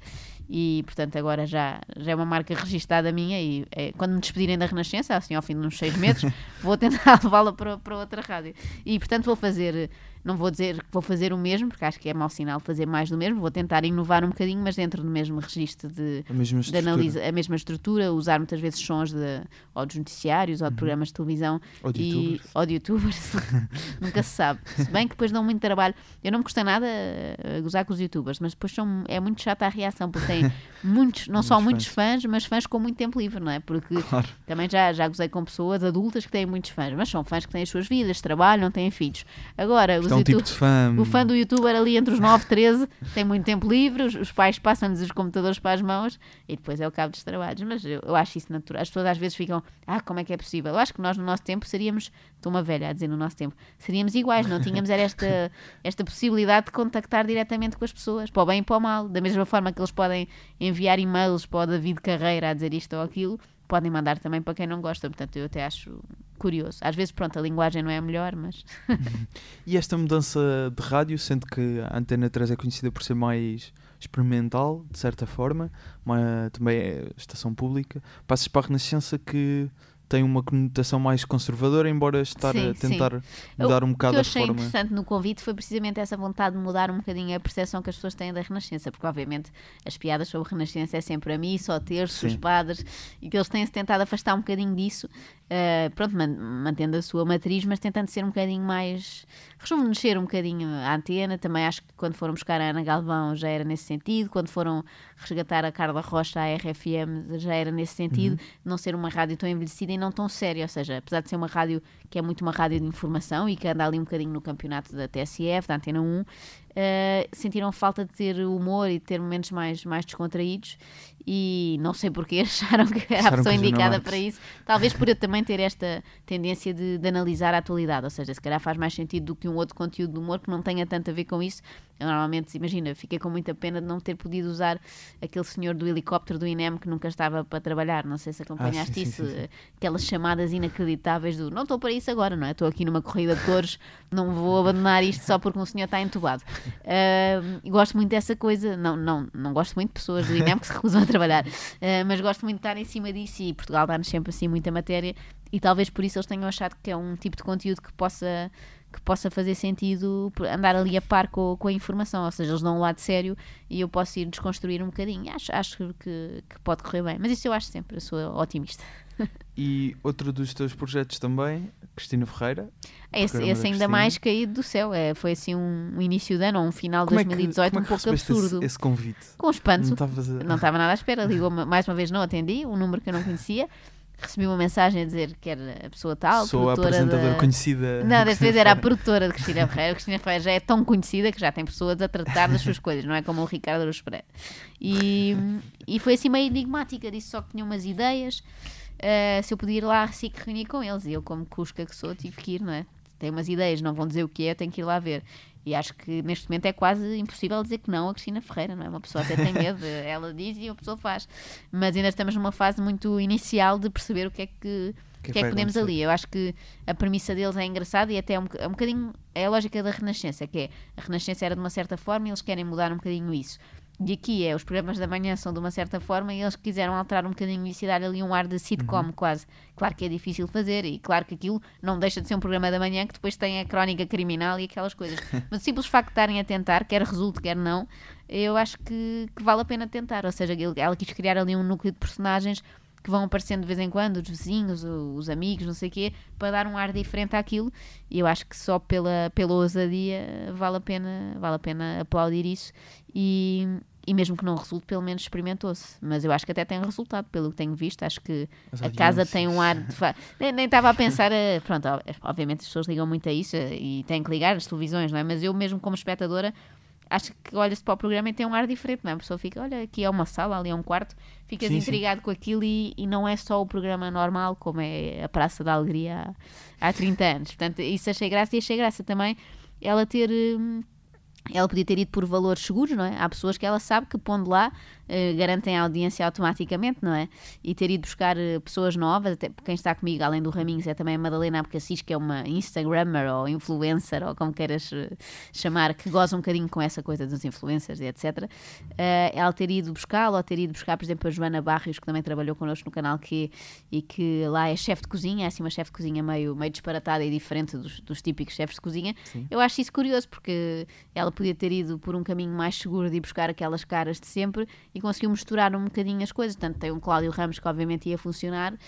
e portanto agora já, já é uma marca registada minha e é, quando me despedirem da Renascença, assim ao fim de uns seis meses, [LAUGHS] vou tentar [LAUGHS] levá-la para, para outra rádio e portanto vou fazer, não vou dizer que vou fazer o mesmo, porque acho que é mau sinal fazer mais do mesmo, vou tentar inovar um bocadinho, mas dentro do mesmo registro de, A mesma de analisa, a mesma estrutura, usar muitas vezes sons de, ou dos noticiários ou de programas de televisão Uhum. Ou de e, youtubers. ou de youtubers. [LAUGHS] Nunca se sabe. Se bem que depois dão muito trabalho. Eu não me custa nada a gozar com os youtubers, mas depois são, é muito chata a reação, porque têm [LAUGHS] muitos, não só Muitos muitos fãs, mas fãs com muito tempo livre, não é? Porque Claro. também já, já gozei com pessoas adultas que têm muitos fãs, mas são fãs que têm as suas vidas, trabalham, têm filhos. Agora, os é um tipo de fã. O fã do youtuber ali entre os 9 e 13 tem muito tempo livre, os, os pais passam-lhes os computadores para as mãos e depois é o cabo dos trabalhos. Mas eu, eu acho isso natural. As pessoas às vezes ficam, ah, como é que é possível? Eu acho que nós no nosso tempo seríamos, estou uma velha a dizer no nosso tempo, seríamos iguais, não tínhamos era esta, [LAUGHS] esta possibilidade de contactar diretamente com as pessoas, para o bem e para o mal. Da mesma forma que eles podem enviar e-mails para o David Carreira a dizer isto ou aquilo, podem mandar também para quem não gosta. Portanto, eu até acho curioso. Às vezes, pronto, a linguagem não é a melhor, mas [LAUGHS] E esta mudança de rádio, sendo que a Antena 3 é conhecida por ser mais experimental, de certa forma, mas também é estação pública, passas para a Renascença que tem uma conotação mais conservadora, embora estar Sim, a sim. tentar mudar um O que bocado eu a achei forma. interessante no convite foi precisamente essa vontade de mudar um bocadinho a percepção que as pessoas têm da Renascença, porque obviamente as piadas sobre a Renascença é sempre a missa, ao terço, Sim. os padres, e que eles têm-se tentado afastar um bocadinho disso. Uh, pronto, man, mantendo a sua matriz, mas tentando ser um bocadinho mais. rejuvenescer um bocadinho a antena. Também acho que quando foram buscar a Ana Galvão já era nesse sentido, quando foram resgatar a Carla Rocha à RFM já era nesse sentido, uhum. não ser uma rádio tão envelhecida e não tão séria. Ou seja, apesar de ser uma rádio que é muito uma rádio de informação e que anda ali um bocadinho no campeonato da TSF, da Antena 1, uh, sentiram falta de ter humor e de ter momentos mais, mais descontraídos e não sei porque [LAUGHS] acharam que era acharam a pessoa indicada para isso. Talvez por eu também ter esta tendência de, de, analisar a atualidade, ou seja, se calhar faz mais sentido do que um outro conteúdo de humor que não tenha tanto a ver com isso. Eu normalmente, imagina, fiquei com muita pena de não ter podido usar aquele senhor do helicóptero do INEM que nunca estava para trabalhar. Não sei se acompanhaste ah, sim, isso, sim, sim, aquelas chamadas inacreditáveis do não estou para isso agora, não é? Estou aqui numa corrida de touros, não vou abandonar isto só porque um senhor está entubado. [LAUGHS] Uh, gosto muito dessa coisa, não, não, não gosto muito de pessoas do INEM que se recusam a trabalhar, uh, mas gosto muito de estar em cima disso e Portugal dá-nos sempre assim muita matéria e talvez por isso eles tenham achado que é um tipo de conteúdo que possa que possa fazer sentido andar ali a par com, com a informação, ou seja, eles dão um lado sério e eu posso ir desconstruir um bocadinho. Acho, acho que, que pode correr bem, mas isso eu acho sempre, eu sou otimista. [LAUGHS] E outro dos teus projetos também, Cristina Ferreira. Esse, esse ainda mais caído do céu. É, foi assim um, um início de ano, um final de 2018 é que, é um pouco absurdo. Esse, esse, convite? Com espanto. Não estava nada à espera. Ligou mais uma vez, não atendi, um número que eu não conhecia recebi uma mensagem a dizer que era a pessoa tal. Sou a apresentadora da... conhecida. Não, desta vez era a [LAUGHS] produtora de Cristina Ferreira. Cristina Ferreira já é tão conhecida que já tem pessoas a tratar das suas [LAUGHS] coisas, não é como o Ricardo Aruz Pereira. E, e foi assim meio enigmática. Disse só que tinha umas ideias. Uh, se eu podia ir lá assim que reunir com eles. E eu, como cusca que sou, tive que ir, não é? Tem umas ideias, não vão dizer o que é, tenho que ir lá ver. E acho que neste momento é quase impossível dizer que não a Cristina Ferreira, não é? Uma pessoa até tem [LAUGHS] medo, ela diz e a pessoa faz. Mas ainda estamos numa fase muito inicial de perceber o que é que, que, que é que podemos ali. Eu acho que a premissa deles é engraçada e até é um, é um bocadinho. É a lógica da Renascença, que é a Renascença era de uma certa forma e eles querem mudar um bocadinho isso. E aqui é, os programas da manhã são de uma certa forma e eles quiseram alterar um bocadinho isso e dar ali um ar de sitcom uhum. quase. Claro que é difícil fazer e claro que aquilo não deixa de ser um programa da manhã que depois tem a crónica criminal e aquelas coisas. [LAUGHS] Mas o simples facto de estarem a tentar, quer resulte, quer não, eu acho que, que vale a pena tentar. Ou seja, ela quis criar ali um núcleo de personagens que vão aparecendo de vez em quando, os vizinhos, os amigos, não sei o quê, para dar um ar diferente àquilo. E eu acho que só pela, pela ousadia vale a pena, vale a pena aplaudir isso. E, e mesmo que não resulte, pelo menos experimentou-se. Mas eu acho que até tem resultado, pelo que tenho visto. Acho que a casa tem um ar de. nem, nem estava a pensar. A... Pronto, obviamente as pessoas ligam muito a isso e têm que ligar as televisões, não é? Mas eu, mesmo como espectadora, acho que olha-se para o programa e tem um ar diferente, não é? A pessoa fica, olha, aqui é uma sala, ali é um quarto, ficas sim, intrigado sim. com aquilo e, e, não é só o programa normal, como é a Praça da Alegria há, há 30 anos. Portanto, isso achei graça e achei graça também ela ter. Hum, ela podia ter ido por valores seguros, não é? Há pessoas que ela sabe que pondo lá garantem a audiência automaticamente, não é? E ter ido buscar uh, pessoas novas, até quem está comigo, além do Raminhos, é também a Madalena Abcacis, que é uma Instagrammer ou influencer, ou como queiras uh, chamar, que goza um bocadinho com essa coisa dos influencers e etc. ela ter ido buscá-lo, ou ter ido buscar, por exemplo, a Joana Barrios, que também trabalhou connosco no canal Q e que lá é chefe de cozinha, é assim uma chefe de cozinha meio, meio disparatada e diferente dos, dos típicos chefes de cozinha. Sim. Eu acho isso curioso, porque ela podia ter ido por um caminho mais seguro de ir buscar aquelas caras de sempre e conseguiu misturar um bocadinho as coisas. Tanto tem um Cláudio Ramos que obviamente ia funcionar, uh,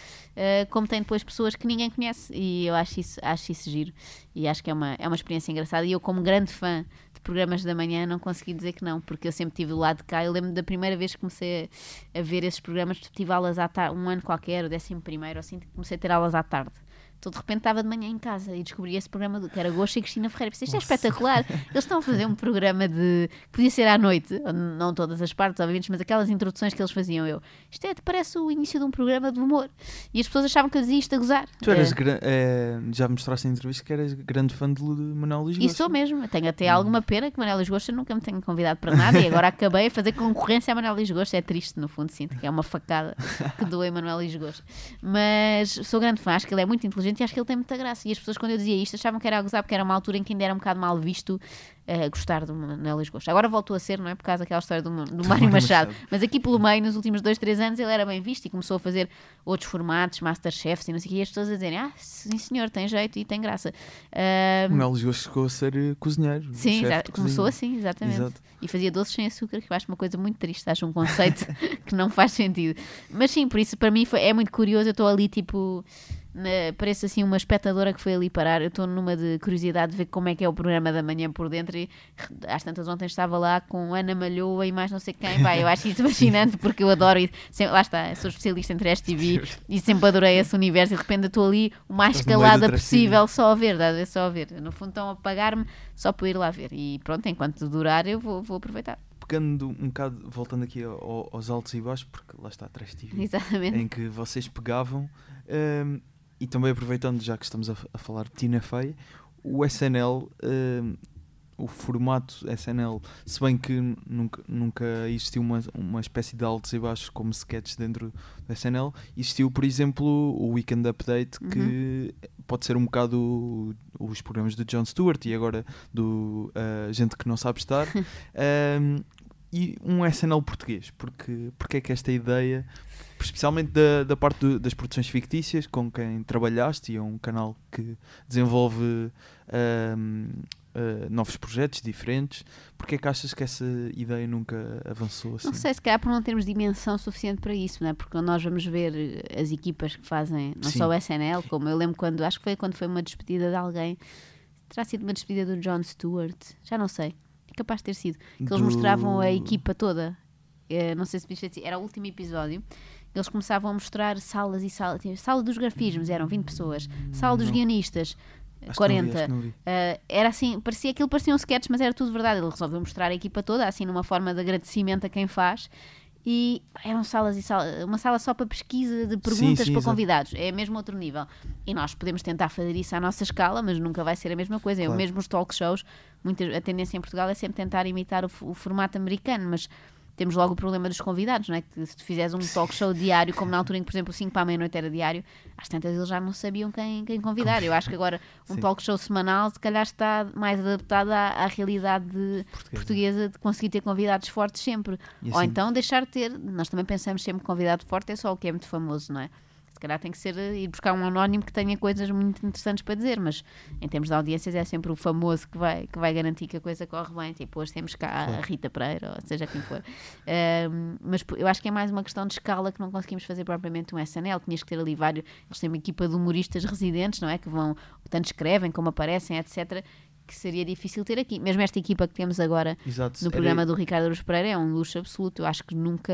como tem depois pessoas que ninguém conhece e eu acho isso, acho isso giro e acho que é uma, é uma experiência engraçada e eu como grande fã de programas da manhã não consegui dizer que não, porque eu sempre tive do lado de cá. Eu lembro da primeira vez que comecei a, a ver esses programas, tive aulas à tarde, um ano qualquer, o décimo primeiro, assim, comecei a ter aulas à tarde. Então, de repente, estava de manhã em casa e descobri esse programa do, que era Gosto e Cristina Ferreira. Pensei, isto é espetacular. Eles estão a fazer um programa de. podia ser à noite, não todas as partes, obviamente, mas aquelas introduções que eles faziam. Eu, isto é, parece o início de um programa de humor. E as pessoas achavam que eu dizia isto a gozar. Tu eras. É... É, já mostraste em entrevista que eras grande fã de Manuel Lisgosta. E sou mesmo. Tenho até hum. alguma pena que Manuel Lisgosta nunca me tenha convidado para nada e agora acabei a fazer concorrência a Manuel Lisgosta. É triste, no fundo, sinto que é uma facada que doei Manuel Lisgosta. Mas sou grande fã, acho que ele é muito inteligente e acho que ele tem muita graça. E as pessoas, quando eu dizia isto, achavam que era a gozar, porque era uma altura em que ainda era um bocado mal visto uh, gostar do Manuel Lisgosta. Agora voltou a ser, não é? Por causa daquela história do, do Mário Machado. Machado. Mas aqui pelo meio, nos últimos dois, três anos, ele era bem visto e começou a fazer outros formatos, Masterchefs e não sei o que. E as pessoas a dizerem, ah, sim senhor, tem jeito e tem graça. Uh, Manuel Lisgosta chegou a ser eh, cozinheiro. Sim, começou assim, exatamente. Exato. E fazia doces sem açúcar, que eu acho uma coisa muito triste. Acho um conceito [LAUGHS] que não faz sentido. Mas sim, por isso, para mim, foi, é muito curioso. Eu estou ali, tipo na- pareço assim uma espectadora que foi ali parar. Eu estou numa de curiosidade de ver como é que é o programa da manhã por dentro. E às tantas ontem estava lá com Ana Malhoa e mais não sei quem. Vai, eu acho isso fascinante porque eu adoro. E sempre, lá está, sou especialista em Trash TV e sempre adorei esse universo. E de repente estou ali o mais Trash possível, só a ver, estás a ver? Só a ver. No fundo estão a pagar-me só para ir lá ver. E pronto, enquanto durar, eu vou, vou aproveitar. Pegando um bocado, voltando aqui ao- aos altos e baixos, porque lá está a Trash TV, Exatamente. em que vocês pegavam, hum, e também aproveitando, já que estamos a, a falar de Tina Fey, o SNL, hum, o formato SNL, se bem que nunca, nunca existiu uma, uma espécie de altos e baixos como sketches dentro do SNL, existiu, por exemplo, o Weekend Update, que pode ser um bocado os programas do Jon Stewart e agora do ah, Gente que Não Sabe Estar. [LAUGHS] Hum, e um SNL português, porque, porque é que esta ideia, especialmente da, da parte do- das produções fictícias, com quem trabalhaste, e é um canal que desenvolve ahm, ah, novos projetos diferentes, porque é que achas que essa ideia nunca avançou assim? Não sei, se calhar por não termos dimensão suficiente para isso, não é? Porque nós vamos ver eh, as equipas que fazem, não Sim. só o SNL, como eu lembro quando, acho que foi quando foi uma despedida de alguém, terá sido uma despedida do Jon Stewart, já não sei, é capaz de ter sido, que eles Do- mostravam a equipa toda, Eh, não sei se era o último episódio, eles começavam a mostrar salas e salas, sala dos grafismos, eram 20 pessoas, sala dos guionistas, Acho que não vi, 40. acho que não vi. Uh, era assim, parecia aquilo parecia um sketch, mas era tudo verdade. Ele resolveu mostrar a equipa toda, assim, numa forma de agradecimento a quem faz. E eram salas e salas, uma sala só para pesquisa de perguntas sim, para exato. convidados. É mesmo outro nível. E nós podemos tentar fazer isso à nossa escala, mas nunca vai ser a mesma coisa. Eu Claro. mesmo os talk shows, muitas, a tendência em Portugal é sempre tentar imitar o, o formato americano, mas temos logo o problema dos convidados, não é? Que se tu fizeres um talk show diário, como na altura em que, por exemplo, o 5 para a meia-noite era diário, às tantas eles já não sabiam quem, quem convidar. Eu acho que agora um Sim. talk show semanal se calhar está mais adaptado à, à realidade de- Portuguesa. portuguesa de conseguir ter convidados fortes sempre. E Ou assim- então deixar de ter. Nós também pensamos sempre que convidado forte é só o que é muito famoso, não é? Se calhar tem que ser eh, ir buscar um anónimo que tenha coisas muito interessantes para dizer, mas em termos de audiências é sempre o famoso que vai, que vai garantir que a coisa corre bem. Tipo, hoje temos cá a Rita Pereira, ou seja quem for. Mas eu acho que é mais uma questão de escala que não conseguimos fazer propriamente um SNL. Tinhas que ter ali vários. Eles têm uma equipa de humoristas residentes, não é? Que vão, tanto escrevem como aparecem, etc. Que seria difícil ter aqui. Mesmo esta equipa que temos agora Exato. no Era- programa do Ricardo Aruz Pereira é um luxo absoluto. Eu acho que nunca,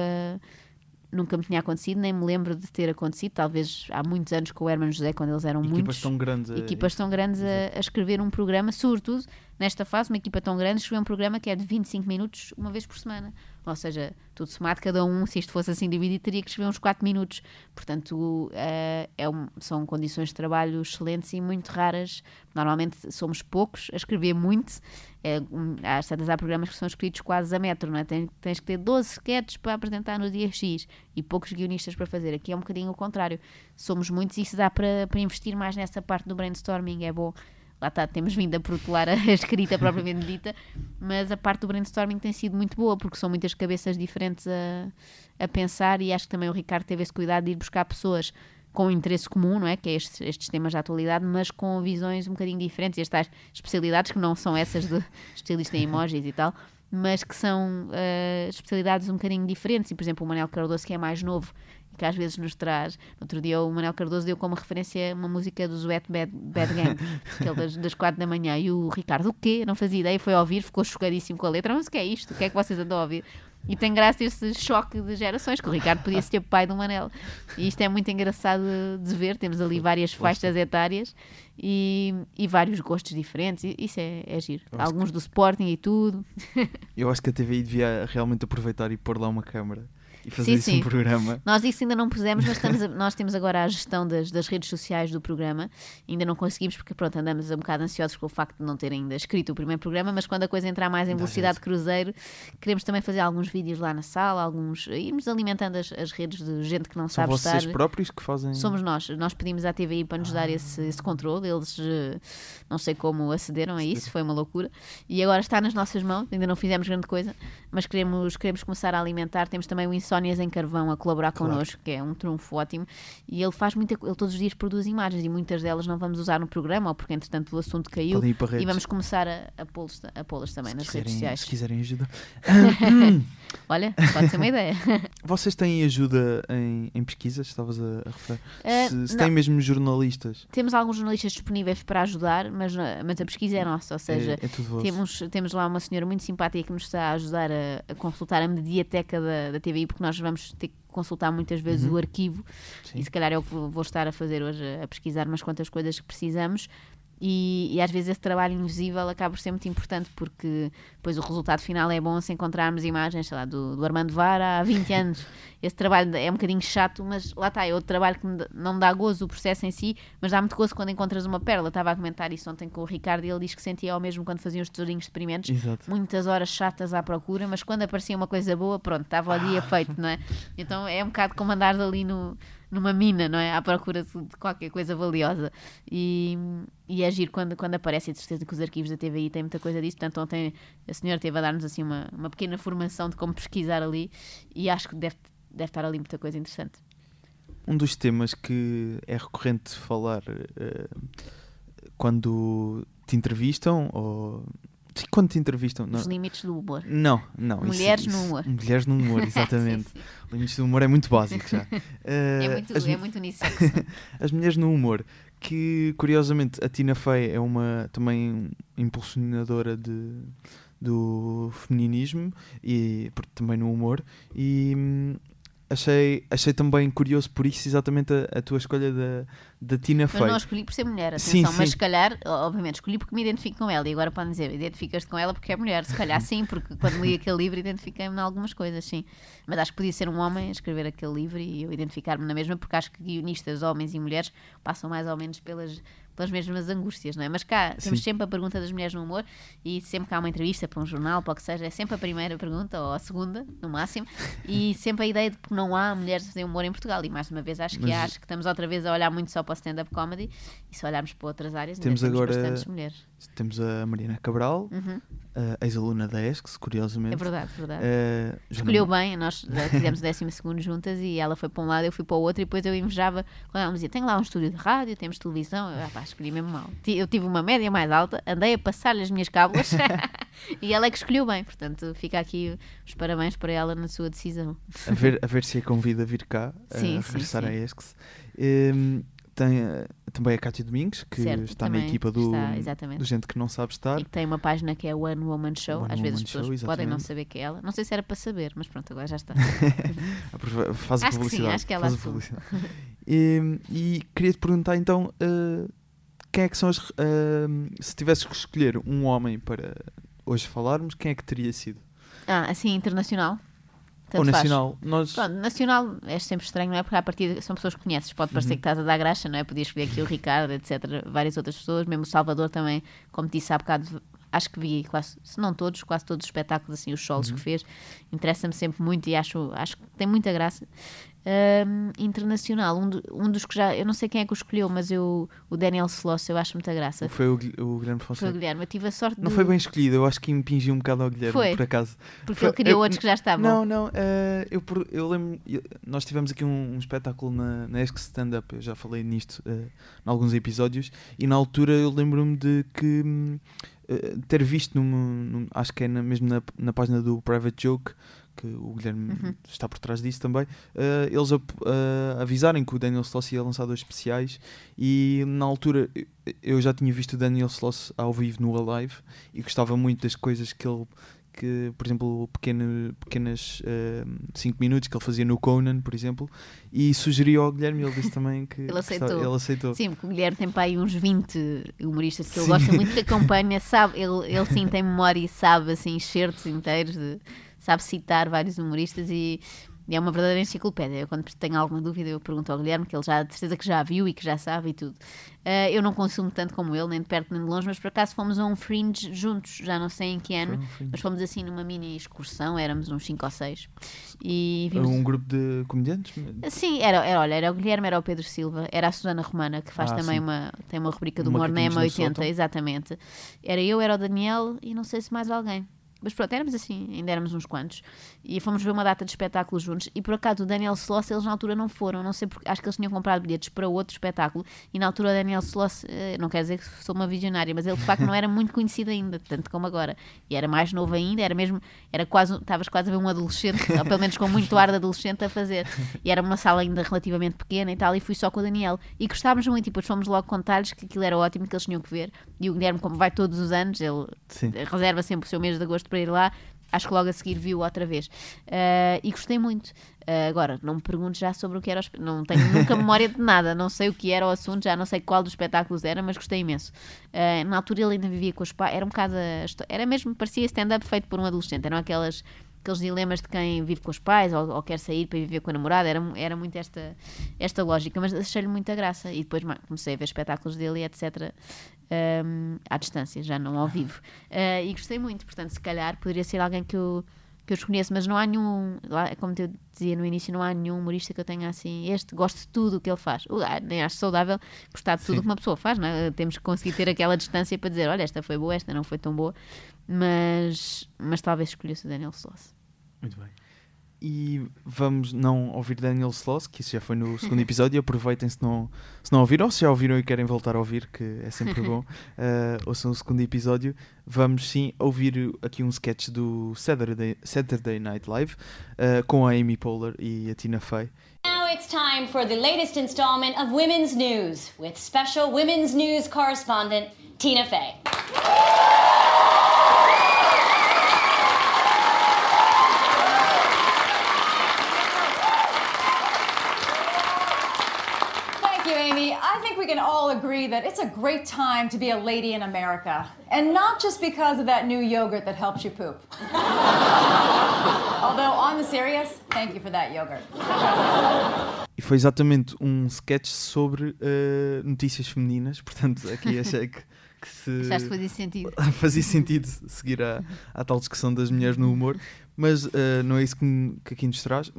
nunca me tinha acontecido, nem me lembro de ter acontecido. Talvez há muitos anos com o Herman José, quando eles eram equipas muitos. tão grandes. a- Equipas tão grandes a, a escrever um programa, sobretudo nesta fase, uma equipa tão grande, escrever um programa que é de 25 minutos uma vez por semana. Ou seja, tudo somado, cada um, se isto fosse assim dividido, teria que escrever uns 4 minutos. Portanto, eh, é um- são condições de trabalho excelentes e muito raras. Normalmente somos poucos a escrever muito. É, um, há programas que são escritos quase a metro, não é? Tens, tens que ter 12 sketches para apresentar no dia X e poucos guionistas para fazer. Aqui é um bocadinho o contrário. Somos muitos e isso dá para, para investir mais nessa parte do brainstorming. É bom. Lá está, temos vindo a protelar a [LAUGHS] escrita propriamente dita, mas a parte do brainstorming tem sido muito boa, porque são muitas cabeças diferentes a, a pensar e acho que também o Ricardo teve esse cuidado de ir buscar pessoas com interesse comum, não é? Que é estes, estes temas da atualidade, mas com visões um bocadinho diferentes, e estas especialidades que não são essas de [LAUGHS] especialista em emojis e tal, mas que são eh, especialidades um bocadinho diferentes. E, por exemplo, o Manel Cardoso, que é mais novo que às vezes nos traz. No outro dia, o Manel Cardoso deu como referência uma música do Zuet Bad, Bad Gang, [LAUGHS] aquele das, das quatro da manhã. E o Ricardo, o quê? Não fazia ideia, foi ouvir, ficou chocadíssimo com a letra. Mas o que é isto? O que é que vocês andam a ouvir? E tem graça esse choque de gerações, que o Ricardo podia ser pai do Manel. E isto é muito engraçado de ver. Temos ali várias faixas etárias e, e vários gostos diferentes. Isso é, é giro. Alguns do Sporting e tudo. Eu acho que a TVI devia realmente aproveitar e pôr lá uma câmara e fazer Sim, isso sim. um programa. Nós isso ainda não pusemos, mas estamos a- [LAUGHS] nós temos agora a gestão das, das redes sociais do programa. Ainda não conseguimos, porque pronto, andamos um bocado ansiosos com o facto de não ter ainda escrito o primeiro programa, mas quando a coisa entrar mais em velocidade cruzeiro, queremos também fazer alguns vídeos lá na sala, alguns irmos alimentando as, as redes de gente que não São sabe vocês estar. próprios que fazem. Somos nós, nós pedimos à TVI para nos dar esse, esse controle, eles eh, não sei como acederam a isso, foi uma loucura. E agora está nas nossas mãos, ainda não fizemos grande coisa, mas queremos, queremos começar a alimentar. Temos também o Sónias em Carvão a colaborar Claro. connosco, que é um trunfo ótimo, e ele faz muita ele todos os dias produz imagens e muitas delas não vamos usar no programa, ou porque entretanto o assunto caiu. E vamos começar a, a pô-las também se nas quiserem, redes sociais. Se quiserem ajuda. [LAUGHS] Olha, pode ser uma ideia. [LAUGHS] Vocês têm ajuda em, em pesquisas? Estavas a, a referir? Eh, se se têm mesmo jornalistas? Temos alguns jornalistas disponíveis para ajudar, mas, não- mas a pesquisa é nossa, ou seja, é, é. Temos, temos lá uma senhora muito simpática que nos está a ajudar a, a consultar a mediateca da, da TVI, porque nós vamos ter que consultar muitas vezes o arquivo Uhum. Sim. e se calhar é o que vou estar a fazer hoje, a pesquisar umas quantas coisas que precisamos. E, e às vezes esse trabalho invisível acaba por ser muito importante porque depois o resultado final é bom se encontrarmos imagens, sei lá, do, do Armando Vara há 20 [LAUGHS] anos. Esse trabalho é um bocadinho chato, mas lá está, é outro trabalho que não me dá gozo o processo em si, mas dá muito gozo quando encontras uma pérola. Estava a comentar isso ontem com o Ricardo e ele diz que sentia o mesmo quando faziam os tesourinhos deprimentes Exato. muitas horas chatas à procura, mas quando aparecia uma coisa boa, pronto, estava o dia [LAUGHS] feito, não é? Então é um bocado como andares ali no, numa mina, não é? À procura de, qualquer coisa valiosa. E, e é giro quando, quando aparece, de certeza que os arquivos da TVI têm muita coisa disso. Portanto, ontem a senhora teve a dar-nos assim uma, uma pequena formação de como pesquisar ali e acho que deve, deve estar ali muita coisa interessante. Um dos temas que é recorrente falar eh, quando te entrevistam ou quando te entrevistam, não. Os limites do humor. Não, não. isso- Mulheres no isso- humor. Mulheres no humor, [LAUGHS] exatamente. Limites do humor é muito básico já. [LAUGHS] É Eh, muito, as, é muito unissex. [LAUGHS] as mulheres no humor, que curiosamente a Tina Fey é uma também impulsionadora de, do feminismo e também no humor e hum, achei, achei também curioso por isso exatamente a, a tua escolha da, da Tina Mas Fey. não escolhi por ser mulher, Sim, atenção. mas sim. se calhar, obviamente, escolhi porque me identifico com ela. E agora podem dizer, identificas-te com ela porque é mulher. Se calhar sim, porque quando li aquele livro identifiquei-me em algumas coisas, sim. Mas acho que podia ser um homem a escrever aquele livro e eu identificar-me na mesma, porque acho que guionistas, homens e mulheres, passam mais ou menos pelas, pelas mesmas angústias, não é? Mas cá temos Sim. sempre a pergunta das mulheres no humor e sempre que há uma entrevista para um jornal, para o que seja, é sempre a primeira pergunta ou a segunda, no máximo, e [LAUGHS] sempre a ideia de que não há mulheres a fazer humor em Portugal. E mais uma vez acho que Mas- acho que estamos outra vez a olhar muito só para o stand-up comedy e se olharmos para outras áreas, Temos temos, agora- bastantes mulheres. Temos a Mariana Cabral, Uhum. A ex-aluna da ESCS, curiosamente. É verdade, verdade. Já Escolheu não- bem, nós fizemos o décimo segundo juntas e ela foi para um lado, eu fui para o outro e depois eu invejava quando ela me dizia, tenho lá um estúdio de rádio, temos televisão, eu, ah, escolhi mesmo mal. Eu tive uma média mais alta, andei a passar-lhe as minhas cábulas [LAUGHS] e ela é que escolheu bem, portanto fica aqui os parabéns para ela na sua decisão. a ver, a ver se a convida a vir cá, Sim, a sim, regressar sim. à ESCS. Hum, tem eh, também a Cátia Domingos, que Certo, está na equipa do, está, do Gente que Não Sabe Estar. E que tem uma página que é One Woman Show, One às vezes Woman as pessoas Show, podem não saber que é ela. Não sei se era para saber, mas pronto, agora já está. [LAUGHS] Aprove- Faz a Acho que sim, publicidade. acho que ela faz a assume. publicidade. e, e queria-te perguntar então, eh, quem é que são as. eh, se tivesses que escolher um homem para hoje falarmos, quem é que teria sido? Ah, assim, internacional? Ou Tanto faz. nacional? Nós, Pronto, nacional é sempre estranho, não é? Porque a partir são pessoas que conheces, pode parecer Uhum. que estás a dar graxa, não é? Podias escolher aqui o Ricardo, etc. Várias outras pessoas, mesmo o Salvador também, como disse há bocado, acho que vi quase, se não todos, quase todos os espetáculos, assim, os solos Uhum. que fez, interessa-me sempre muito e acho, acho que tem muita graça. Internacional, um, do- um dos que já, eu não sei quem é que o escolheu, mas eu, o Daniel Sloss, eu acho muita graça. foi o, o Guilherme Foi o Fonseca. Guilherme, eu tive a sorte Não de, foi bem escolhido, eu acho que impingiu um bocado ao Guilherme, Foi. por acaso. porque foi- ele criou eu- outros que já estavam. Não, não, eh, eu, eu lembro, nós tivemos aqui um, um espetáculo na, na ESC Stand Up, eu já falei nisto eh, em alguns episódios, e na altura eu lembro-me de que eh, ter visto, num, num- acho que é na- mesmo na, na página do Private Joke, que o Guilherme Uhum. está por trás disso também, eh, eles eh, avisarem que o Daniel Sloss ia lançar dois especiais, e na altura eu- já tinha visto o Daniel Sloss ao vivo no Alive, e gostava muito das coisas que ele que, por exemplo, pequeno, pequenas 5 minutos que ele fazia no Conan, por exemplo, e sugeriu ao Guilherme, ele disse também que [LAUGHS] Ele que aceitou. ele aceitou. Sim, porque o Guilherme tem para aí uns 20 humoristas que ele gosta muito, que [LAUGHS] acompanha, sabe, ele, ele sim tem memória e sabe assim, excertos inteiros, de- sabe citar vários humoristas e, é uma verdadeira enciclopédia. Eu, quando tenho alguma dúvida, eu pergunto ao Guilherme, que ele já, de certeza que já viu e que já sabe e tudo. Ah, eu não consumo tanto como ele, nem de perto nem de longe, mas por acaso fomos a um fringe juntos, já não sei em que ano, um mas fomos assim numa mini excursão, éramos uns 5 ou 6 e vimos Um grupo de comediantes? Sim, era, era, olha, era o Guilherme, era o Pedro Silva, era a Susana Romana, que faz Ah, também sim. uma, tem uma rubrica do humor na Macaquinhos no M80, Sótão. exatamente. Era eu, era o Daniel e não sei se mais alguém. Mas pronto, éramos assim, ainda éramos uns quantos. E fomos ver uma data de espetáculos juntos. E por acaso o Daniel Sloss, eles na altura não foram. Não sei porque, acho que eles tinham comprado bilhetes para outro espetáculo. E na altura o Daniel Sloss, eh, não quer dizer que sou uma visionária, mas ele de facto não era muito conhecido ainda, tanto como agora. E era mais novo ainda, era mesmo, era quase, estavas quase a ver um adolescente, [LAUGHS] ou pelo menos com muito ar de adolescente a fazer. E era uma sala ainda relativamente pequena e tal. E fui só com o Daniel. E gostávamos muito. E depois fomos logo contar-lhes que aquilo era ótimo, que eles tinham que ver. E o Guilherme, como vai todos os anos, ele Sim. reserva sempre o seu mês de agosto para ir lá. Acho que logo a seguir viu outra vez. Uh, e gostei muito. Uh, agora, não me perguntes já sobre o que era o Não tenho nunca [LAUGHS] memória de nada. Não sei o que era o assunto, já não sei qual dos espetáculos era, mas gostei imenso. Uh, na altura ele ainda vivia com os pais. Era um bocado. Era mesmo, parecia stand-up feito por um adolescente. Eram aquelas. Aqueles dilemas de quem vive com os pais ou, ou quer sair para viver com a namorada, era, era muito esta, esta lógica, mas achei-lhe muita graça. E depois comecei a ver espetáculos dele etc um, à distância, já não ao vivo. Uh, e gostei muito, portanto, se calhar poderia ser alguém que eu, que eu desconheço, mas não há nenhum, como eu dizia no início, não há nenhum humorista que eu tenha assim, este, gosto de tudo o que ele faz. Uh, nem acho saudável gostar de tudo o que uma pessoa faz, não é? Temos que conseguir ter aquela distância para dizer, olha, esta foi boa, esta não foi tão boa, mas, mas talvez escolhesse o Daniel Sloss. Muito bem. E vamos não ouvir Daniel Sloss, que isso já foi no segundo [LAUGHS] episódio. Aproveitem se não, se não ouviram, ou se já ouviram e querem voltar a ouvir, que é sempre bom. Uh, [LAUGHS] ouçam o segundo episódio. Vamos sim ouvir aqui um sketch do Saturday, Saturday Night Live uh, com a Amy Poehler e a Tina Fey. Now it's time for the latest installment of Women's News with special Women's News correspondent Tina Fey. Thank you, Amy. I think we can all agree that it's a great time to be a lady in America. And not just because of that new yogurt that helps you poop. [LAUGHS] Although, on the serious, thank you for that yogurt. E foi exatamente um sketch sobre uh, notícias femininas, portanto, aqui achei que, que se. [LAUGHS] Achaste fazia sentido? [LAUGHS] fazia sentido seguir a, a tal discussão das mulheres no humor, mas eh, não é isso que, que aqui nos traz.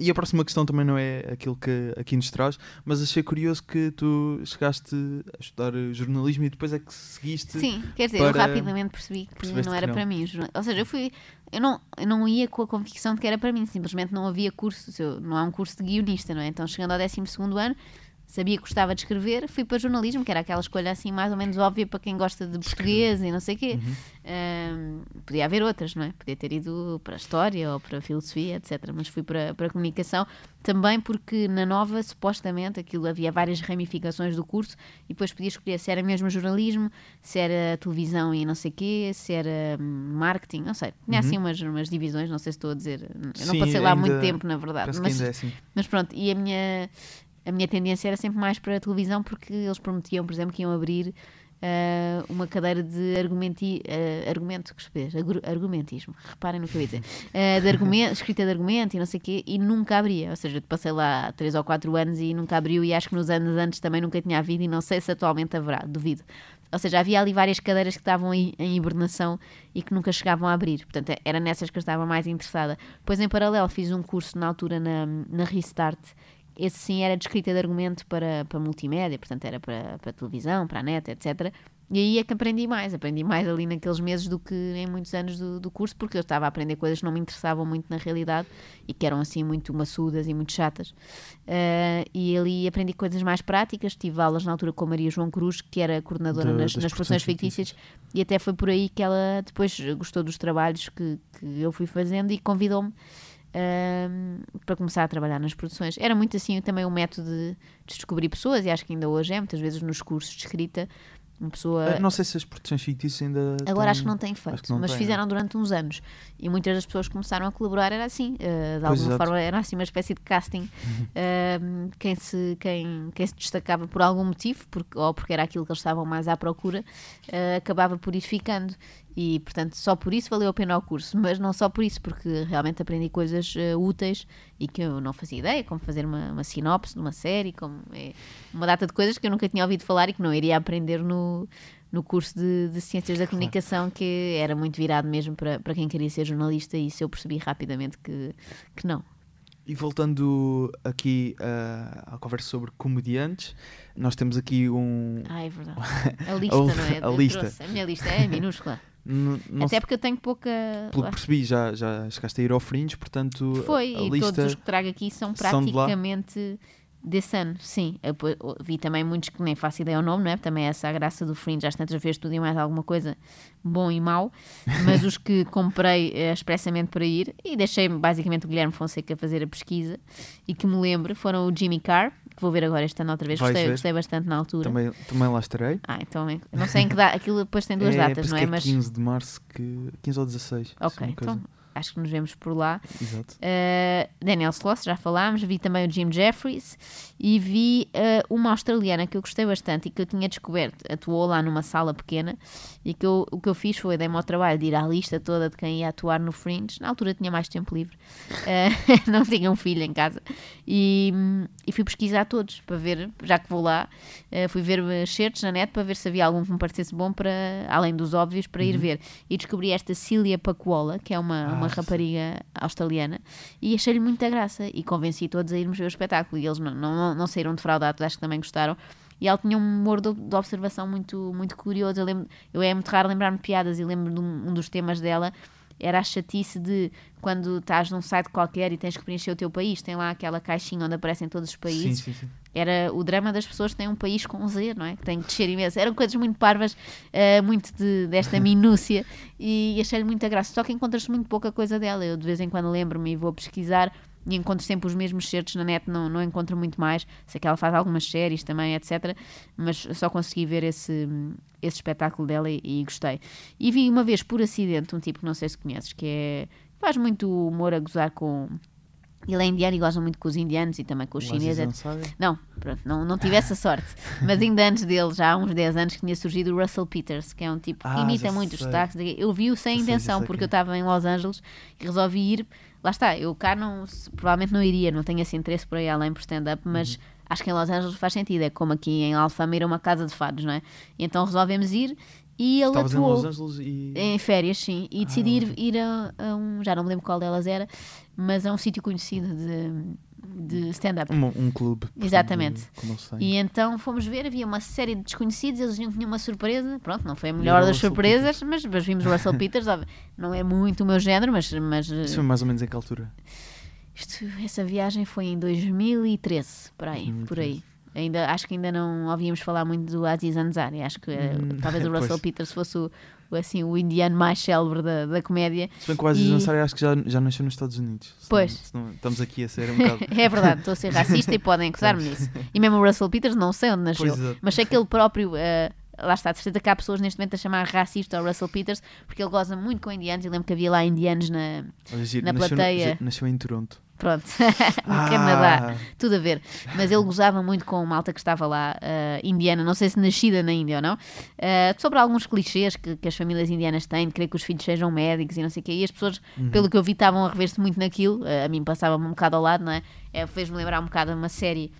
E a próxima questão também não é aquilo que aqui nos traz, mas achei curioso que tu chegaste a estudar jornalismo e depois é que seguiste. Sim, quer dizer, eu para- rapidamente percebi que não que era não. para mim. Ou seja, eu fui. Eu não, eu não ia com a convicção de que era para mim, simplesmente não havia curso, eu- não há um curso de guionista, não é? Então, chegando ao 12 ano, sabia que gostava de escrever, fui para jornalismo, que era aquela escolha assim mais ou menos óbvia para quem gosta de português e não sei o quê. Uhum. Ahm, podia haver outras, não é? Podia ter ido para a história ou para a filosofia, etc. Mas fui para, para a comunicação também porque na nova, supostamente, aquilo havia várias ramificações do curso e depois podia escolher se era mesmo jornalismo, se era televisão e não sei o quê, se era hum, marketing, não sei. Tinha assim umas, umas divisões, não sei se estou a dizer. Eu não Uhum. Sim, passei lá há muito ainda- tempo, na verdade. Mas, ainda é assim. mas pronto, e a minha, a minha tendência era sempre mais para a televisão porque eles prometiam, por exemplo, que iam abrir ah, uma cadeira de argumenti, ah, argumento, que agru- argumentismo, reparem no que eu ia dizer, Ah, de argumento, [LAUGHS] escrita de argumento e não sei o quê, e nunca abria. Ou seja, eu passei lá há 3 ou 4 anos e nunca abriu, e acho que nos anos antes também nunca tinha havido, e não sei se atualmente haverá, duvido. Ou seja, havia ali várias cadeiras que estavam em, em hibernação e que nunca chegavam a abrir. Portanto, era nessas que eu estava mais interessada. Depois, em paralelo, fiz um curso na altura na, na Restart. Esse sim era de escrita de argumento para, para multimédia, portanto, era para, para televisão, para a net, etc. E aí é que aprendi mais. Aprendi mais ali naqueles meses do que em muitos anos do, do curso, porque eu estava a aprender coisas que não me interessavam muito na realidade e que eram assim muito maçudas e muito chatas. Ah, e ali aprendi coisas mais práticas. Tive aulas na altura com a Maria João Cruz, que era coordenadora Da- nas, nas produções produções fictícias, e até foi por aí que ela depois gostou dos trabalhos que, que eu fui fazendo e convidou-me ahm, para começar a trabalhar nas produções. Era muito assim também o método de, de descobrir pessoas, e acho que ainda hoje é, muitas vezes nos cursos de escrita, uma pessoa. Ah, não sei se as produções fictícias ainda. Agora têm- acho que não tem feito, não mas têm, fizeram durante uns anos. E muitas das pessoas que começaram a colaborar era assim, eh, de Pois, alguma exato. forma, era assim uma espécie de casting. Quem, se, quem, quem se destacava por algum motivo, porque, ou porque era aquilo que eles estavam mais à procura, eh, acabava por ir ficando. E, portanto, só por isso valeu a pena o curso, mas não só por isso, porque realmente aprendi coisas eh, úteis e que eu não fazia ideia, como fazer uma, uma sinopse de uma série, como é, uma data de coisas que eu nunca tinha ouvido falar e que não iria aprender no, no curso de, de Ciências da Comunicação, que era muito virado mesmo para, para quem queria ser jornalista, e isso eu percebi rapidamente que, que não. E voltando aqui ah, à conversa sobre comediantes, nós temos aqui um. Ah, é verdade. [LAUGHS] A lista, não é? [LAUGHS] a lista. trouxe. A minha lista é minúscula. Não Até porque eu tenho pouca. Pelo que percebi, já, já chegaste a ir ao Fringe, portanto, Foi, a e lista... todos os que trago aqui são são de praticamente desse ano, sim. Eu po- vi também muitos que nem faço ideia o nome, não é? Também essa é a graça do Fringe, às tantas vezes tudo e mais alguma coisa bom e mau, mas os que comprei eh, expressamente para ir e deixei basicamente o Guilherme Fonseca fazer a pesquisa e que me lembro foram o Jimmy Carr, que vou ver agora este ano outra vez, gostei, gostei bastante na altura. Também, também lá estarei. Ah, então eu não sei em que data, aquilo depois tem duas é, datas, não é? é Mas 15 de março, que... 15 ou 16. ok, então acho que nos vemos por lá. Exato. Uh, Daniel Sloss, já falámos, vi também o Jim Jeffries e vi uh, uma australiana que eu gostei bastante e que eu tinha descoberto, atuou lá numa sala pequena e que eu- o que eu fiz foi, dei-me ao trabalho de ir à lista toda de quem ia atuar no Fringe, na altura tinha mais tempo livre, Uh, [LAUGHS] [LAUGHS] não tinha um filho em casa. E, e fui pesquisar todos para ver, já que vou lá, uh, fui ver shirts na net para ver se havia algum que me parecesse bom para, além dos óbvios, para ir ver. E descobri esta Cília Pacuola, que é uma, Ah, uma sim. rapariga australiana e achei-lhe muita graça. E convenci todos a irmos ver o espetáculo. E eles não, não, não saíram defraudados, acho que também gostaram e ela tinha um humor de, de observação muito, muito curioso eu, lembro, eu é muito raro lembrar-me piadas e lembro de um, um dos temas dela era a chatice de quando estás num site qualquer e tens que preencher o teu país, tem lá aquela caixinha onde aparecem todos os Sim, países sim, sim. era o drama das pessoas que têm um país com Z, não é? Que têm que descer imenso. Eram coisas muito parvas, eh, muito de- desta [LAUGHS] minúcia e achei-lhe muita graça. Só que encontras muito pouca coisa dela. Eu de vez em quando lembro-me e vou pesquisar e encontro sempre os mesmos certos na net, não, não encontro muito mais. Sei que ela faz algumas séries também, etc. Mas só consegui ver esse, esse espetáculo dela e, e gostei. E vi uma vez por acidente um tipo que não sei se conheces, que é. faz muito humor a gozar com. Ele é indiano e goza muito com os indianos e também com os chineses. Não, pronto, não, não tive essa sorte. Mas ainda antes dele, já há uns 10 anos, que tinha surgido o Russell Peters, que é um tipo que Ah, imita muito os sei. sotaques. Eu vi-o sem Já intenção, sei porque eu é. estava em Los Angeles e resolvi ir. Lá está, eu cá não, provavelmente não iria, não tenho esse interesse por aí além por stand-up, mas Uhum. acho que em Los Angeles faz sentido. É como aqui em Alfama ir a uma casa de fados, não é? Então resolvemos ir e ele Estavas em atuou. Los Angeles e... Em férias, sim. E decidi Ah, ir, ir a, a um. Já não me lembro qual delas era, mas a um sítio conhecido de, de stand-up. Um, um clube. Exatamente. E então fomos ver, havia uma série de desconhecidos, eles tinham uma surpresa. Pronto, não foi a melhor das surpresas, mas, mas vimos o Russell [LAUGHS] Peters. Não é muito o meu género, mas, mas Isso foi mais ou menos em que altura? isto- essa viagem foi em 2013, por aí, por aí. Ainda, acho que ainda não ouvíamos falar muito do Aziz Ansari. Acho que eh, Hum, talvez [LAUGHS] o Russell pois. Peters fosse o, assim, o indiano mais célebre da, da comédia. Se bem que o Aziz E- Ansari acho que já, já nasceu nos Estados Unidos. Pois. estamos aqui a ser um bocado... [LAUGHS] É verdade, estou a ser racista e [LAUGHS] podem acusar-me nisso. E mesmo o Russell Peters, não sei onde nasceu, Pois, exato. mas sei que ele próprio. eh, lá está, de certeza que há pessoas neste momento a chamar racista ao Russell Peters porque ele goza muito com indianos. E lembro que havia lá indianos na. Olha, Na nasceu, plateia. Nasceu em Toronto. Pronto, [LAUGHS] no Ah. Canadá. Tudo a ver. Mas ele gozava muito com malta que estava lá, eh, indiana, não sei se nascida na Índia ou não, eh, sobre alguns clichês que, que as famílias indianas têm, de querer que os filhos sejam médicos e não sei o quê. E as pessoas, Uhum. pelo que eu vi, estavam a rever-se muito naquilo. Eh, a mim passava-me um bocado ao lado, não é? Eh, Fez-me lembrar um bocado de uma série.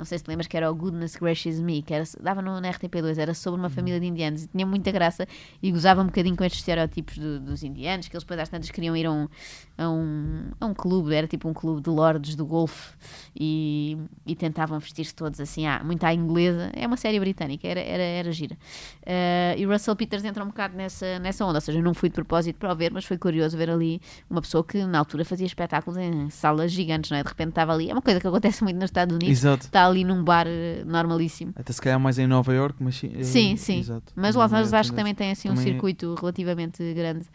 Não sei se te lembras que era o Goodness Gracious Me, que era, dava no, na RTP2, era sobre uma Uhum. família de indianos e tinha muita graça e gozava um bocadinho com estes estereótipos do- dos indianos, que eles depois às tantas queriam ir a um, a um, a um clube, era tipo um clube de lords do golfe e, e tentavam vestir-se todos assim, ah, muito à inglesa. É uma série britânica, era, era, era gira. Eh, e o Russell Peters entra um bocado nessa, nessa onda, ou seja, eu não fui de propósito para o ver, mas foi curioso ver ali uma pessoa que na altura fazia espetáculos em salas gigantes, não é? De repente estava ali, é uma coisa que acontece muito nos Estados Unidos, Exato. está ali num bar eh, normalíssimo. Até se calhar mais em Nova York, mas sim. eh, Sim, sim. Exato. Mas Los é Angeles acho que também tem assim um Também é- circuito relativamente grande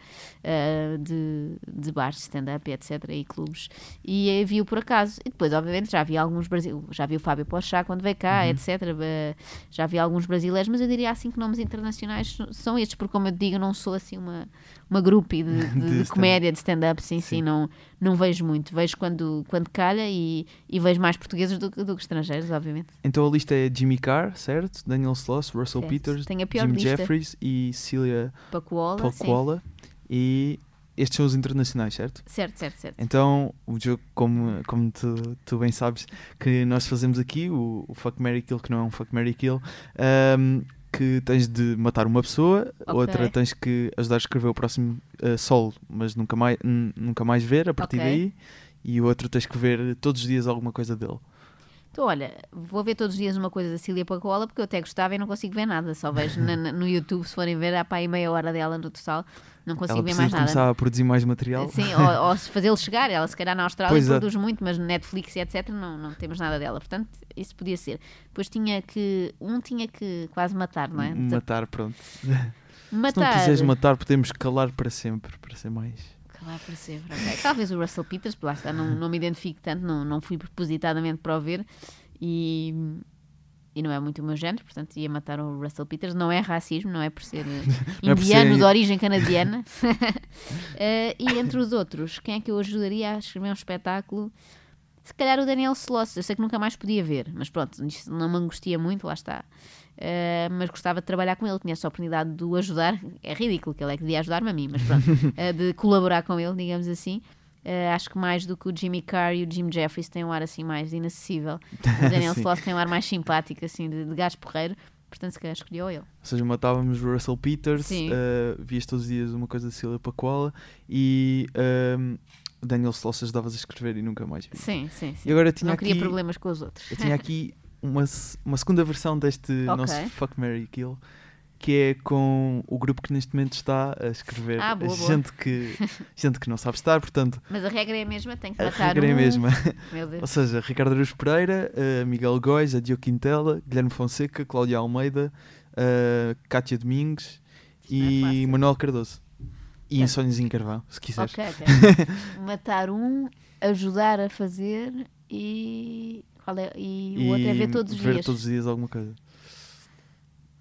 eh, de, de bares, stand-up, etc. e clubes. E vi-o por acaso. E depois, obviamente, já vi alguns brasileiros, já vi o Fábio Pochá quando veio cá, Uhum. etc. eh, já vi alguns brasileiros, mas eu diria assim que nomes internacionais são estes, porque como eu digo, não sou assim uma, uma groupie [LAUGHS] de, de- De comédia, de stand-up, sim, sim, Sim. não, não vejo muito. Vejo quando, quando calha e, e vejo mais portugueses do, que- do que estrangeiros, obviamente. Então a lista é Jimmy Carr, certo? Daniel Sloss, Russell Certo. Peters, Jim. Jeffries e Celia Pacola, sim. Pacola. E estes são os internacionais, certo? Certo, certo, certo. Então, o jogo, como, como tu, tu bem sabes, que nós fazemos aqui, o, o Fuck Mary Kill, que não é um Fuck Mary Kill, ahm, que tens de matar uma pessoa, Ok. outra tens que ajudar a escrever o próximo ah, solo, mas nunca mais, nunca mais ver a partir Ok. daí, e o outro tens que ver todos os dias alguma coisa dele. Então, olha, vou ver todos os dias uma coisa da Cília Pacola porque eu até gostava e não consigo ver nada. Só vejo na- na- no YouTube, se forem ver, há para aí meia hora dela no total. Não consigo Ela ver mais nada. começar a produzir mais material. Sim, ou, ou se fazê-lo chegar, ela se calhar na Austrália Pois é. produz muito, mas no Netflix e etc não, não temos nada dela. Portanto, isso podia ser. Depois tinha que. Um tinha que quase matar, não é? Matar, pronto. Se Matar. não quiseres matar, podemos calar para sempre, para ser mais. Calar para sempre, ok. Talvez o Russell Peters, lá está, não, não me identifico tanto, não, não fui propositadamente para o ver e, e não é muito o meu género, portanto ia matar o Russell Peters. Não é racismo, não é por ser [LAUGHS] eh, Não é por indiano ser- de origem canadiana. [LAUGHS] Eh, e entre os outros, quem é que eu ajudaria a escrever um espetáculo? Se calhar o Daniel Sloss, eu sei que nunca mais podia ver, mas pronto, isto não me angustia muito, lá está. Eh, mas gostava de trabalhar com ele, tinha essa oportunidade de o ajudar. É ridículo que ele é que devia ajudar-me a mim, mas pronto, [LAUGHS] eh, de colaborar com ele, digamos assim. Eh, acho que mais do que o Jimmy Carr e o Jim Jeffries tem um ar assim mais inacessível. O [LAUGHS] Daniel. Sloss tem um ar mais simpático, assim, de, de gajo porreiro. Portanto, se calhar escolheu ele. Ou seja, matávamos o Russell Peters, uh, vias todos os dias uma coisa da Cília Pacola e um, Daniel Sloss ajudavas a escrever e nunca mais vi. Sim, sim, sim. E agora tinha Não aqui, queria problemas com os outros. eu tinha aqui uma, uma segunda versão deste Ok. nosso Fuck Mary Kill que é com o grupo que neste momento está a escrever Ah, boa, boa. gente, que, gente que não sabe estar, portanto Mas a regra é a mesma, tem que a matar regra é a um. mesma. Meu [LAUGHS] Ou Deus. seja, Ricardo Aruz Pereira, uh, Miguel Góis, Adio Quintela, Guilherme Fonseca, Cláudia Almeida, uh, Cátia Domingues Isto é e fácil. Manuel Cardoso. E. Insónios em Carvão, se quiseres. Ok, ok. [LAUGHS] matar um, ajudar a fazer e. Qual é? E o outro é ver todos os ver dias. todos os dias alguma coisa.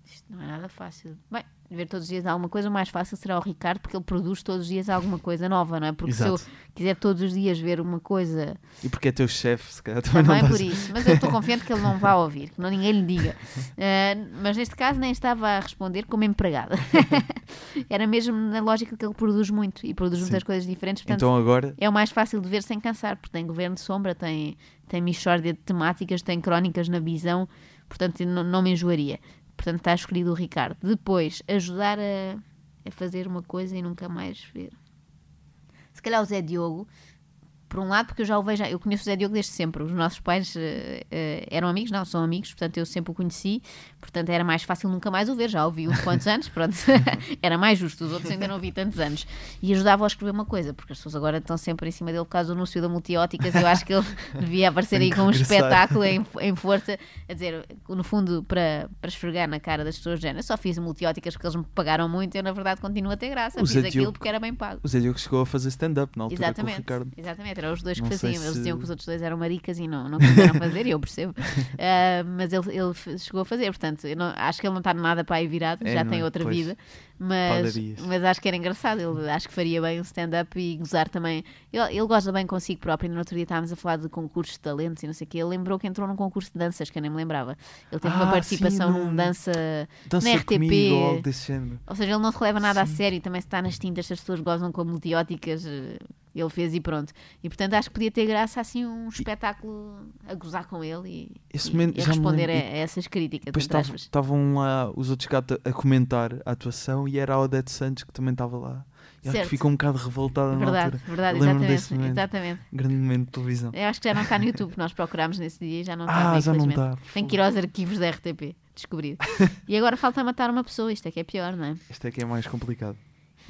Isto não é nada fácil. Bem, ver todos os dias alguma coisa, o mais fácil será o Ricardo, porque ele produz todos os dias alguma coisa nova, não é? Porque se Exato. eu quiser todos os dias ver uma coisa E porque é teu chefe, se calhar também, Também não por estás- isso, mas eu estou [LAUGHS] confiante que ele não vá ouvir, que não ninguém lhe diga. [LAUGHS] Eh, mas neste caso nem estava a responder como empregada. [LAUGHS] Era mesmo na lógica que ele produz muito e produz muitas Sim. coisas diferentes, portanto Então agora, é o mais fácil de ver sem cansar, porque tem governo de sombra, tem, tem mixórdia de temáticas, tem crónicas na visão, portanto não, não me enjoaria. Portanto está escolhido o Ricardo. Depois, ajudar a, a fazer uma coisa e nunca mais ver. Se calhar o Zé Diogo, por um lado, porque eu já o vejo, eu conheço o Zé Diogo desde sempre. Os nossos pais eh, eram amigos, não, são amigos, portanto eu sempre o conheci, portanto era mais fácil nunca mais o ver. Já o vi uns quantos anos, pronto, [LAUGHS] era mais justo. Os outros ainda não vi tantos anos. E ajudava a escrever uma coisa, porque as pessoas agora estão sempre em cima dele por causa do anúncio da multióticas. Eu acho que ele [LAUGHS] devia aparecer aí com um espetáculo em, em força, a dizer, no fundo, para, para esfregar na cara das pessoas, género, eu só fiz multióticas porque eles me pagaram muito, eu na verdade continuo a ter graça, O fiz Zé aquilo Diogo- porque era bem pago. o Zé Diogo chegou a fazer stand-up na altura com o Exatamente, Ricardo. exatamente, eram os dois que Não faziam. Eles se- diziam que os outros dois eram maricas e não, não quiseram [LAUGHS] fazer, e eu percebo. Ah, mas ele, ele chegou a fazer, portanto, não- acho que ele não está nada para aí virado, É, já tem é? outra Pois. vida. Mas, mas acho que era engraçado, ele acho que faria bem um stand-up e gozar também. Ele, ele gosta bem consigo próprio. No outro dia estávamos a falar de concursos de talentos e não sei o quê. Ele lembrou que entrou num concurso de danças, que eu nem me lembrava. Ele teve uma Ah, participação sim, num num- dança Dança na RTP. ou. Ou seja, ele não se releva nada a Sim. sério, também se está nas tintas, se as pessoas gozam com multióticas, ele fez e pronto. E portanto acho que podia ter graça assim um espetáculo a gozar com ele e, Esse e- momento e a responder a, lembro. a essas críticas. Depois estavam- lá os outros gatos a comentar a atuação e era a Odete Santos que também estava lá. E acho que ficou um bocado revoltada na Verdade, altura. verdade, exatamente. desse momento. exatamente. Grande momento de televisão. Eu acho que já não está no [LAUGHS] YouTube, nós procurámos nesse dia e já não está. Ah, já não está. Tem que ir aos arquivos da RTP, descobrir. [LAUGHS] e agora falta matar uma pessoa, isto é que é pior, não é? Este é que é mais complicado.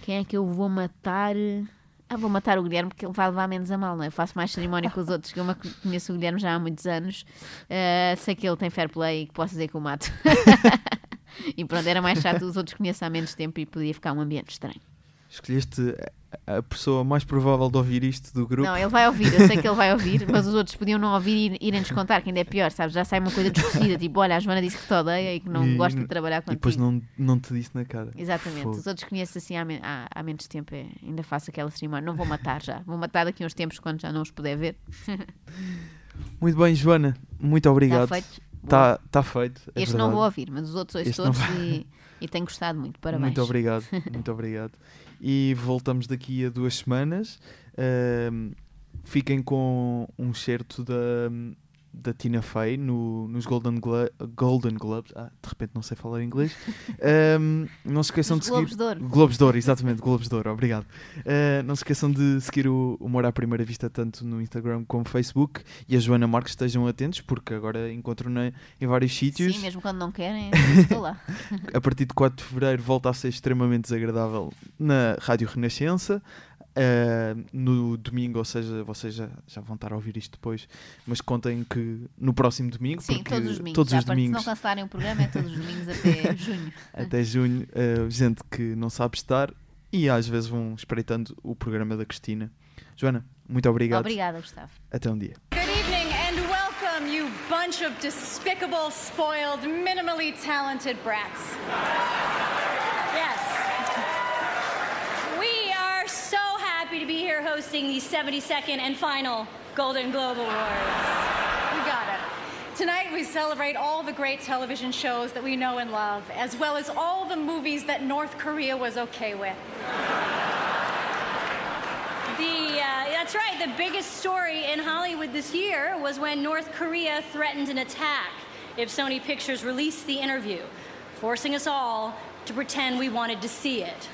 Quem é que eu vou matar? Ah, vou matar o Guilherme porque ele vai levar menos a mal, não é? Eu faço mais cerimónia que os outros, que eu conheço o Guilherme já há muitos anos. Ah, sei que ele tem fair play e que posso dizer que o mato. [LAUGHS] e pronto, era mais chato, os outros conheço há menos tempo e podia ficar um ambiente estranho. Escolheste a pessoa mais provável de ouvir isto do grupo. Não, ele vai ouvir, eu sei que ele vai [LAUGHS] ouvir, mas os outros podiam não ouvir e irem-nos contar, que ainda é pior, sabes? Já sai uma coisa distorcida, tipo, olha, a Joana disse que te odeia e que não E- gosta de trabalhar E contigo. depois não, não te disse na cara. Exatamente, Fogo. os outros conheço assim há, há- há menos tempo, é- ainda faço aquela cerimónia. Não vou matar já, vou matar daqui uns tempos quando já não os puder ver. [LAUGHS] Muito bem, Joana. Muito Está obrigado. feito. Está tá feito. é este não verdade. vou ouvir, mas os outros ouço não todos e, e tenho gostado muito. Parabéns. [LAUGHS] Muito obrigado, muito obrigado. E voltamos daqui a duas semanas. Ahm, fiquem com um certo da, da Tina Fey no, nos Golden, Glo Golden Globes. Ah, de repente não sei falar inglês. [LAUGHS] Um, não se esqueçam Nos de seguir. Globos de Ouro. Globos de Ouro, exatamente, Globos de Ouro, obrigado. Uh, não se esqueçam de seguir o Humor à Primeira Vista tanto no Instagram como no Facebook e a Joana Marques estejam atentos porque agora encontram-na em vários sítios. Sim, mesmo quando não querem, [LAUGHS] estou lá. A partir de 4 de Fevereiro volta a ser extremamente desagradável na Rádio Renascença. Uh, no domingo, ou seja, vocês já, já vão estar a ouvir isto depois, mas contem que no próximo domingo, Sim, porque todos os domingos. todos Já, os para- Se domingos não cancelarem o programa, é todos os domingos até [LAUGHS] junho. até junho, uh, gente que não sabe estar e às vezes vão espreitando o programa da Cristina. Joana, muito obrigado. Obrigada, Gustavo. Até um dia. Good evening and welcome, you bunch of despicable, spoiled, minimally talented brats. Happy to be here hosting the 72nd and final Golden Globe Awards. You got it. Tonight we celebrate all the great television shows that we know and love, as well as all the movies that North Korea was okay with. The, uh, that's right, the biggest story in Hollywood this year was when North Korea threatened an attack if Sony Pictures released the interview, forcing us all to pretend we wanted to see it.